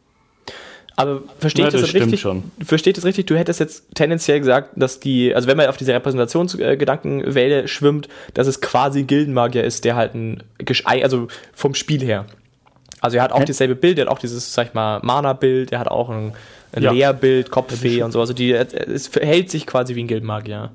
Aber verstehe Ja, ich das, das richtig? Verstehe ich das richtig? Du hättest jetzt tendenziell gesagt, dass die, also wenn man auf diese Repräsentationsgedankenwelle schwimmt, dass es quasi ein Gildenmagier ist, der halt ein, also vom Spiel her. Also er hat auch Ja. dasselbe Bild, er hat auch dieses, sag ich mal, Mana-Bild, er hat auch ein, ein Ja. Lehrbild, Kopffee und so. Also die, es verhält sich quasi wie ein Gildenmagier.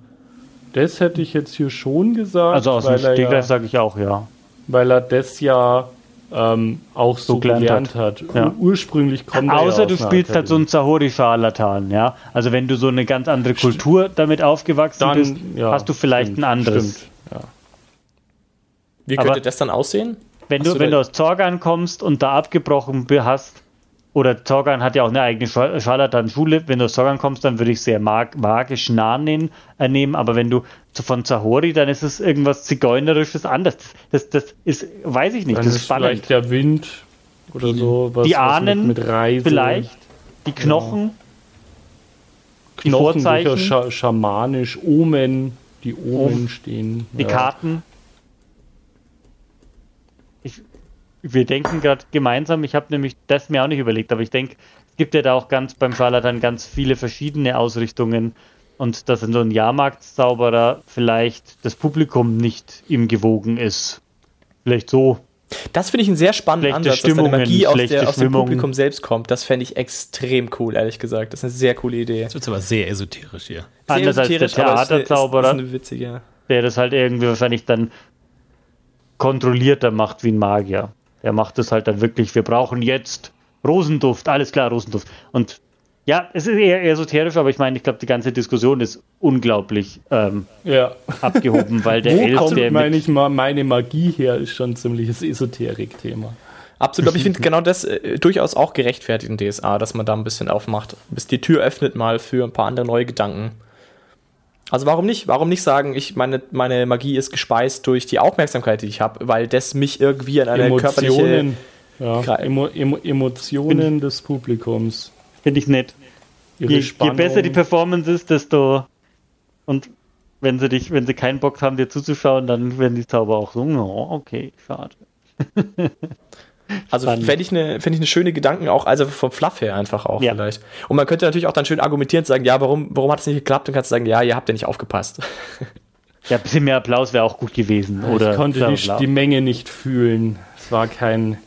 Das hätte ich jetzt hier schon gesagt, Also aus dem Stegreif ja, sage ich auch, ja. weil er das ja ähm, auch so, gelernt gelernt hat. Ja. Ur ursprünglich kommt er ja Außer aus du spielst halt so einen Zahori-Scharlatan, ja. Also wenn du so eine ganz andere Kultur damit aufgewachsen Dann, bist, ja, hast du vielleicht stimmt, ein anderes. Stimmt. Ja. Wie Aber- könnte das dann aussehen? Wenn Hast du, wenn du aus Zorgan kommst und da abgebrochen hast, oder Zorgan hat ja auch eine eigene Schar- Scharlatan-Schule, wenn du aus Zorgan kommst, dann würde ich sehr mag magisch nah nehmen, aber wenn du von Zahori, dann ist es irgendwas Zigeunerisches anders. Das, das, ist, weiß ich nicht, Dann das ist spannend. vielleicht der Wind oder so. Was, Die Ahnen mit, mit Reise, Vielleicht, die Knochen, die Knochen Vorzeichen, durchaus scha schamanisch, Omen, die Omen Omen. stehen. die Karten. Ich, wir denken gerade gemeinsam, ich habe nämlich das mir auch nicht überlegt, aber ich denke, es gibt ja da auch ganz beim Scharlatan ganz viele verschiedene Ausrichtungen und dass in so ein Jahrmarktszauberer vielleicht das Publikum nicht ihm gewogen ist. Vielleicht so. Das finde ich einen sehr spannenden Schlechte Ansatz, dass deine Stimmungen, Magie aus, der, aus dem. Publikum selbst kommt. Das fände ich extrem cool, ehrlich gesagt. Das ist eine sehr coole Idee. Das wird aber sehr esoterisch hier. Sehr Anders als der esoterisch, ist eine- Theaterzauberer. Es ist eine witzige. der das halt irgendwie wahrscheinlich dann kontrollierter macht wie ein Magier. Der macht es halt dann wirklich, wir brauchen jetzt Rosenduft, alles klar, Rosenduft. Und ja, es ist eher esoterisch, aber ich meine, ich glaube, die ganze Diskussion ist unglaublich ähm, Ja. abgehoben, weil der Wo Elf, kommt, der meine mit, ich mal, meine Magie her, ist schon ein ziemliches Esoterik-Thema. Absolut, aber ich finde genau das äh, durchaus auch gerechtfertigt in DSA, dass man da ein bisschen aufmacht, bis die Tür öffnet mal für ein paar andere neue Gedanken. Also warum nicht? Warum nicht sagen, ich meine, meine Magie ist gespeist durch die Aufmerksamkeit, die ich habe, weil das mich irgendwie an eine körperliche Emotionen, ja, Gra- Emo, Emo, Emotionen des Publikums. finde ich nett. Je, je besser die Performance ist, desto und wenn sie dich, wenn sie keinen Bock haben, dir zuzuschauen, dann werden die Zauber auch so, oh, okay, schade. Also fände ich eine fänd ich eine schöne Gedanken auch, also vom Fluff her einfach auch Ja. vielleicht. Und man könnte natürlich auch dann schön argumentieren und sagen, ja, warum, warum hat es nicht geklappt? Dann kannst du sagen, ja, ihr habt ja nicht aufgepasst. Ja, ein bisschen mehr Applaus wäre auch gut gewesen. Oder ich konnte die, die Menge nicht fühlen. Es war kein,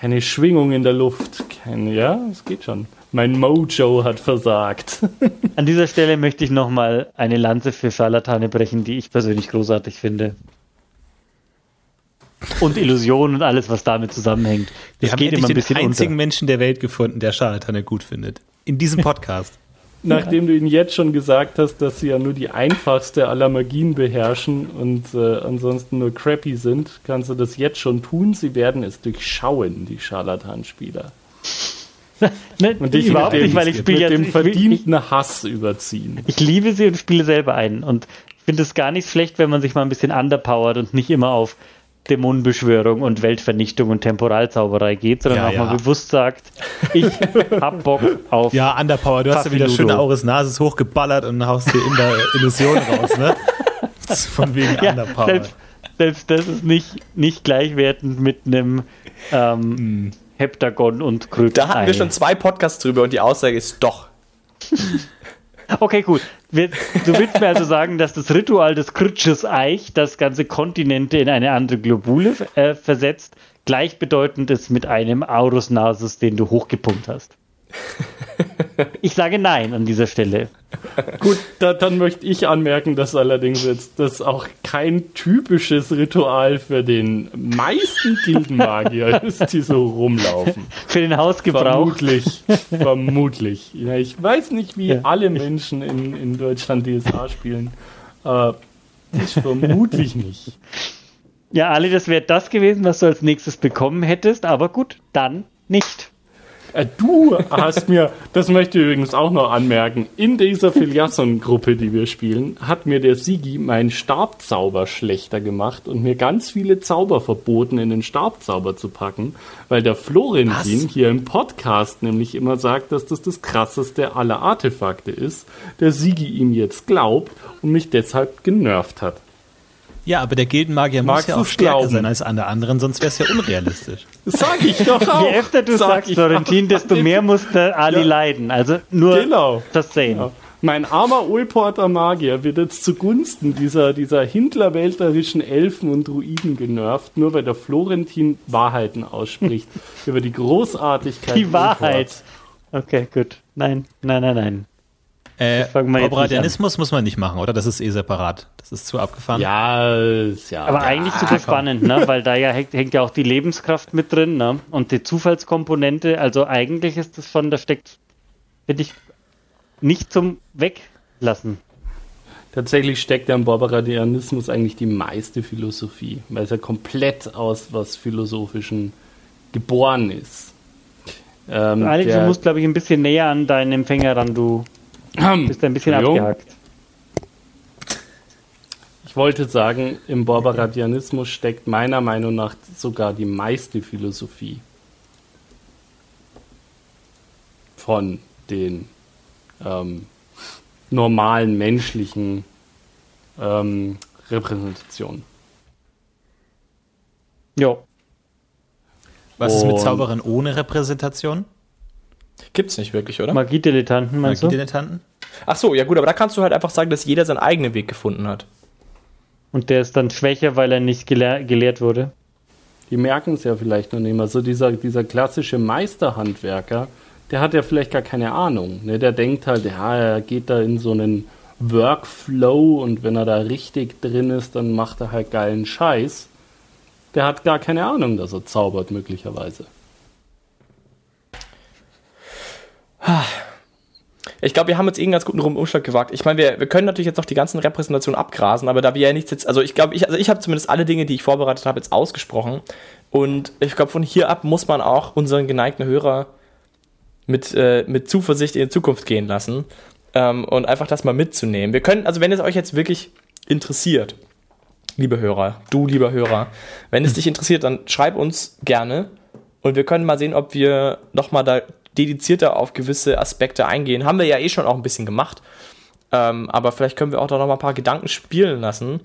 keine Schwingung in der Luft. Kein, ja, es geht schon. Mein Mojo hat versagt. An dieser Stelle möchte ich nochmal eine Lanze für Scharlatane brechen, die ich persönlich großartig finde. Und Illusionen und alles, was damit zusammenhängt. Wir Das haben geht endlich immer ein den bisschen einzigen unter. Menschen der Welt gefunden, der Scharlatane gut findet. In diesem Podcast. Nachdem du ihnen jetzt schon gesagt hast, dass sie ja nur die einfachste aller Magien beherrschen und äh, ansonsten nur crappy sind, kannst du das jetzt schon tun. Sie werden es durchschauen, die Scharlatanspieler. Ne, Und dich überhaupt mit dem, nicht, weil ich mit spiele dem jetzt. Ich, verdienten Hass überziehen. ich liebe sie und spiele selber ein. Und ich finde es gar nicht schlecht, wenn man sich mal ein bisschen underpowert und nicht immer auf Dämonenbeschwörung und Weltvernichtung und Temporalzauberei geht, sondern Ja, auch ja. mal bewusst sagt, ich hab Bock auf Ja, Underpower, du hast ja wieder schöne Auris Nasis hochgeballert und haust dir in der Illusion raus, ne? Von wegen Ja, Underpower. selbst, selbst das ist nicht, nicht gleichwertend mit einem ähm, Heptagon und Krypton. Da hatten wir schon zwei Podcasts drüber und die Aussage ist doch. Okay, cool. Wir, du willst mir also sagen, dass das Ritual des Kritsches Eich, das ganze Kontinente in eine andere Globule äh, versetzt, gleichbedeutend ist mit einem Aurus Nasus, den du hochgepumpt hast. Ich sage nein an dieser Stelle. Gut, da, dann möchte ich anmerken, dass allerdings jetzt das auch kein typisches Ritual für den meisten Gildenmagier ist, die so rumlaufen. Für den Hausgebrauch. Vermutlich, vermutlich. Ja, ich weiß nicht, wie Ja. alle Menschen in, in Deutschland DSA spielen. Äh, ich vermutlich nicht. Ja, Ali, das wäre das gewesen, was du als nächstes bekommen hättest, aber gut, dann nicht. Äh, Du hast mir, das möchte ich übrigens auch noch anmerken, in dieser Filiasson-Gruppe, die wir spielen, hat mir der Sigi meinen Stabzauber schlechter gemacht und mir ganz viele Zauber verboten, in den Stabzauber zu packen, weil der Florentin hier im Podcast nämlich immer sagt, dass das das krasseste aller Artefakte ist, der Sigi ihm jetzt glaubt und mich deshalb genervt hat. Ja, aber der Gildenmagier muss Magst ja auch stärker glauben? sein als alle anderen, sonst wäre es ja unrealistisch. Sag ich doch auch. Je öfter du Sag sagst, Florentin, desto mehr muss der Ali Ja. leiden. Also nur Genau. das sehen. Ja. Mein armer Ulporter Magier wird jetzt zugunsten dieser, dieser hintlerwälterischen Elfen und Druiden genervt, nur weil der Florentin Wahrheiten ausspricht über die Großartigkeit Die Wahrheit. Ulports. Okay, gut. Nein, nein, nein, nein. Äh, Operatianismus muss man nicht machen, oder? Das ist eh separat. Das ist zu abgefahren. Ja, ist ja. Aber eigentlich super spannend, ne? weil da ja hängt, hängt ja auch die Lebenskraft mit drin ne? und die Zufallskomponente. Also eigentlich ist das schon, da steckt, finde ich, nicht zum Weglassen. Tatsächlich steckt ja im Barbaradianismus eigentlich die meiste Philosophie, weil es ja komplett aus was Philosophischen geboren ist. Ähm, Ali, du musst, glaube ich, ein bisschen näher an deinen Empfänger ran. Du bist ein bisschen abgehakt. Ich wollte sagen, im Barbaradianismus steckt meiner Meinung nach sogar die meiste Philosophie von den ähm, normalen menschlichen ähm, Repräsentationen. Jo. Was ist mit Zauberern ohne Repräsentation? Gibt's nicht wirklich, oder? Magiedilettanten, meinst du? Magiedilettanten? Ach so, ja gut, aber da kannst du halt einfach sagen, dass jeder seinen eigenen Weg gefunden hat. Und der ist dann schwächer, weil er nicht gelehr gelehrt wurde. Die merken es ja vielleicht noch nicht mal. So dieser, dieser klassische Meisterhandwerker, der hat ja vielleicht gar keine Ahnung. Ne? Der denkt halt, ja, er geht da in so einen Workflow und wenn er da richtig drin ist, dann macht er halt geilen Scheiß. Der hat gar keine Ahnung, dass er zaubert, möglicherweise. Ich glaube, wir haben jetzt eh einen ganz guten Umschlag gewagt. Ich meine, wir, wir können natürlich jetzt noch die ganzen Repräsentationen abgrasen, aber da wir ja nichts jetzt, also ich glaube, ich, also ich habe zumindest alle Dinge, die ich vorbereitet habe, jetzt ausgesprochen. Und ich glaube, von hier ab muss man auch unseren geneigten Hörer mit, äh, mit Zuversicht in die Zukunft gehen lassen ähm, und einfach das mal mitzunehmen. Wir können, also wenn es euch jetzt wirklich interessiert, liebe Hörer, du lieber Hörer, wenn es dich interessiert, dann schreib uns gerne und wir können mal sehen, ob wir nochmal da dedizierter auf gewisse Aspekte eingehen. Haben wir ja eh schon auch ein bisschen gemacht. Ähm, aber vielleicht können wir auch da noch mal ein paar Gedanken spielen lassen.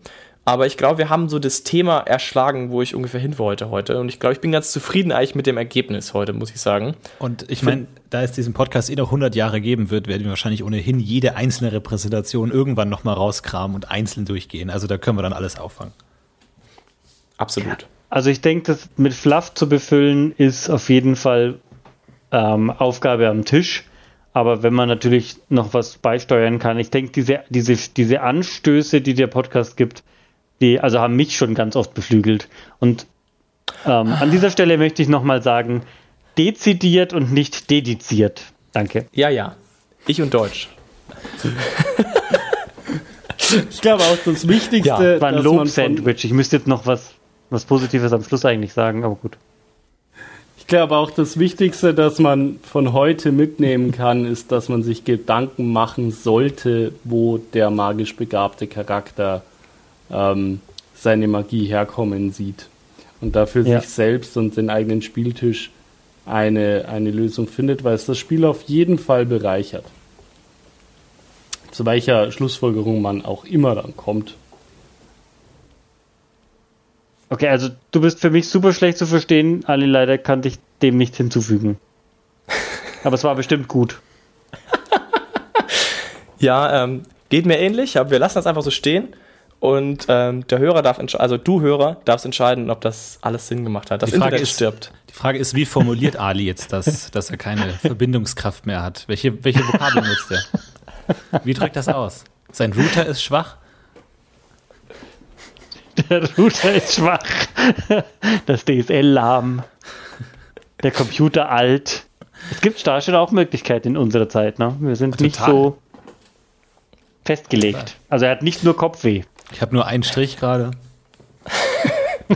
Aber ich glaube, wir haben so das Thema erschlagen, wo ich ungefähr hin wollte heute. Und ich glaube, ich bin ganz zufrieden eigentlich mit dem Ergebnis heute, muss ich sagen. Und ich meine, da es diesen Podcast eh noch 100 Jahre geben wird, werden wir wahrscheinlich ohnehin jede einzelne Repräsentation irgendwann noch mal rauskramen und einzeln durchgehen. Also da können wir dann alles auffangen. Absolut. Also ich denke, das mit Fluff zu befüllen ist auf jeden Fall ähm, Aufgabe am Tisch. Aber wenn man natürlich noch was beisteuern kann, ich denke, diese, diese, diese Anstöße, die der Podcast gibt, die also haben mich schon ganz oft beflügelt. Und ähm, an dieser Stelle möchte ich nochmal sagen, dezidiert und nicht dediziert. Danke. Ja, ja. Ich und Deutsch. Ich glaube auch das Wichtigste, Ja, Das war ein Lob-Sandwich. Ich müsste jetzt noch was, was Positives am Schluss eigentlich sagen, aber gut. Ich glaube auch das Wichtigste, dass man von heute mitnehmen kann, ist, dass man sich Gedanken machen sollte, wo der magisch begabte Charakter ähm, seine Magie herkommen sieht. und dafür Ja. sich selbst und den eigenen Spieltisch eine, eine Lösung findet, weil es das Spiel auf jeden Fall bereichert. Zu welcher Schlussfolgerung man auch immer dann kommt. Okay, also du bist für mich super schlecht zu verstehen. Ali, leider kann ich dem nicht hinzufügen. Aber es war bestimmt gut. Ja, ähm, geht mir ähnlich, aber wir lassen das einfach so stehen. Und ähm, der Hörer darf entscheiden, also du Hörer darfst entscheiden, ob das alles Sinn gemacht hat. Das Die Frage Internet ist- stirbt. Die Frage ist, wie formuliert Ali jetzt das, dass er keine Verbindungskraft mehr hat? Welche, welche Vokabeln nutzt er? Wie drückt das aus? Sein Router ist schwach? Der Router ist schwach. Das DSL lahm. Der Computer alt. Es gibt da schon auch Möglichkeiten in unserer Zeit. Ne? Wir sind nicht Total. so festgelegt. Also er hat nicht nur Kopfweh. Ich habe nur einen Strich gerade.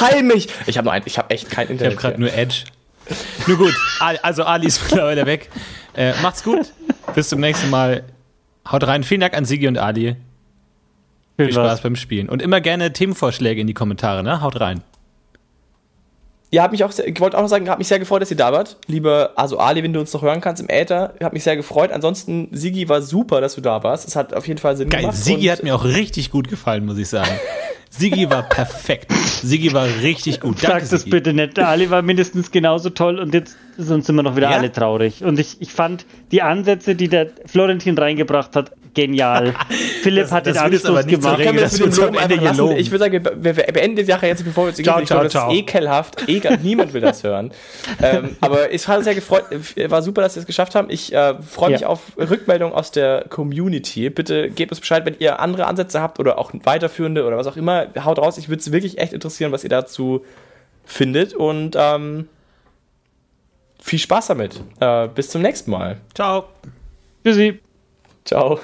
Heil mich! Ich habe noch ein, ich habe echt kein Ich habe Internet. gerade nur Edge. Nur gut, also Ali ist mittlerweile weg. Äh, macht's gut. Bis zum nächsten Mal. Haut rein. Vielen Dank an Sigi und Ali. Viel Spaß beim Spielen. Und immer gerne Themenvorschläge in die Kommentare, ne? Haut rein. Ja, hab mich auch sehr, ich wollte auch noch sagen, habe mich sehr gefreut, dass ihr da wart. Lieber, also Ali, wenn du uns noch hören kannst im Äther, hat mich sehr gefreut. Ansonsten, Sigi, war super, dass du da warst. Es hat auf jeden Fall Sinn Geil. gemacht. Sigi hat mir auch richtig gut gefallen, muss ich sagen. Sigi war perfekt. Sigi war richtig gut. Danke, Sag das Sigi. bitte nicht. Der Ali war mindestens genauso toll und jetzt sonst sind wir noch wieder Ja? alle traurig. Und ich, ich fand die Ansätze, die der Florentin reingebracht hat, genial. Philipp Das- hat das den wird Anstoß gemacht. Dass das wir mit uns dem am Loben Ende hier loben. Ich würde sagen, wir, wir, beenden die Sache jetzt, bevor wir uns Ciao, ich glaube, ciao, das ist ciao. ekelhaft. Ekel, niemand will das hören. ähm, aber es hat sehr gefreut. War super, dass wir es geschafft haben. Ich äh, freue mich Ja. auf Rückmeldungen aus der Community. Bitte gebt uns Bescheid, wenn ihr andere Ansätze habt oder auch weiterführende oder was auch immer. Haut raus. Ich würde es wirklich echt interessieren, was ihr dazu findet. Und ähm, viel Spaß damit. Äh, bis zum nächsten Mal. Ciao. Tschüssi. Ciao.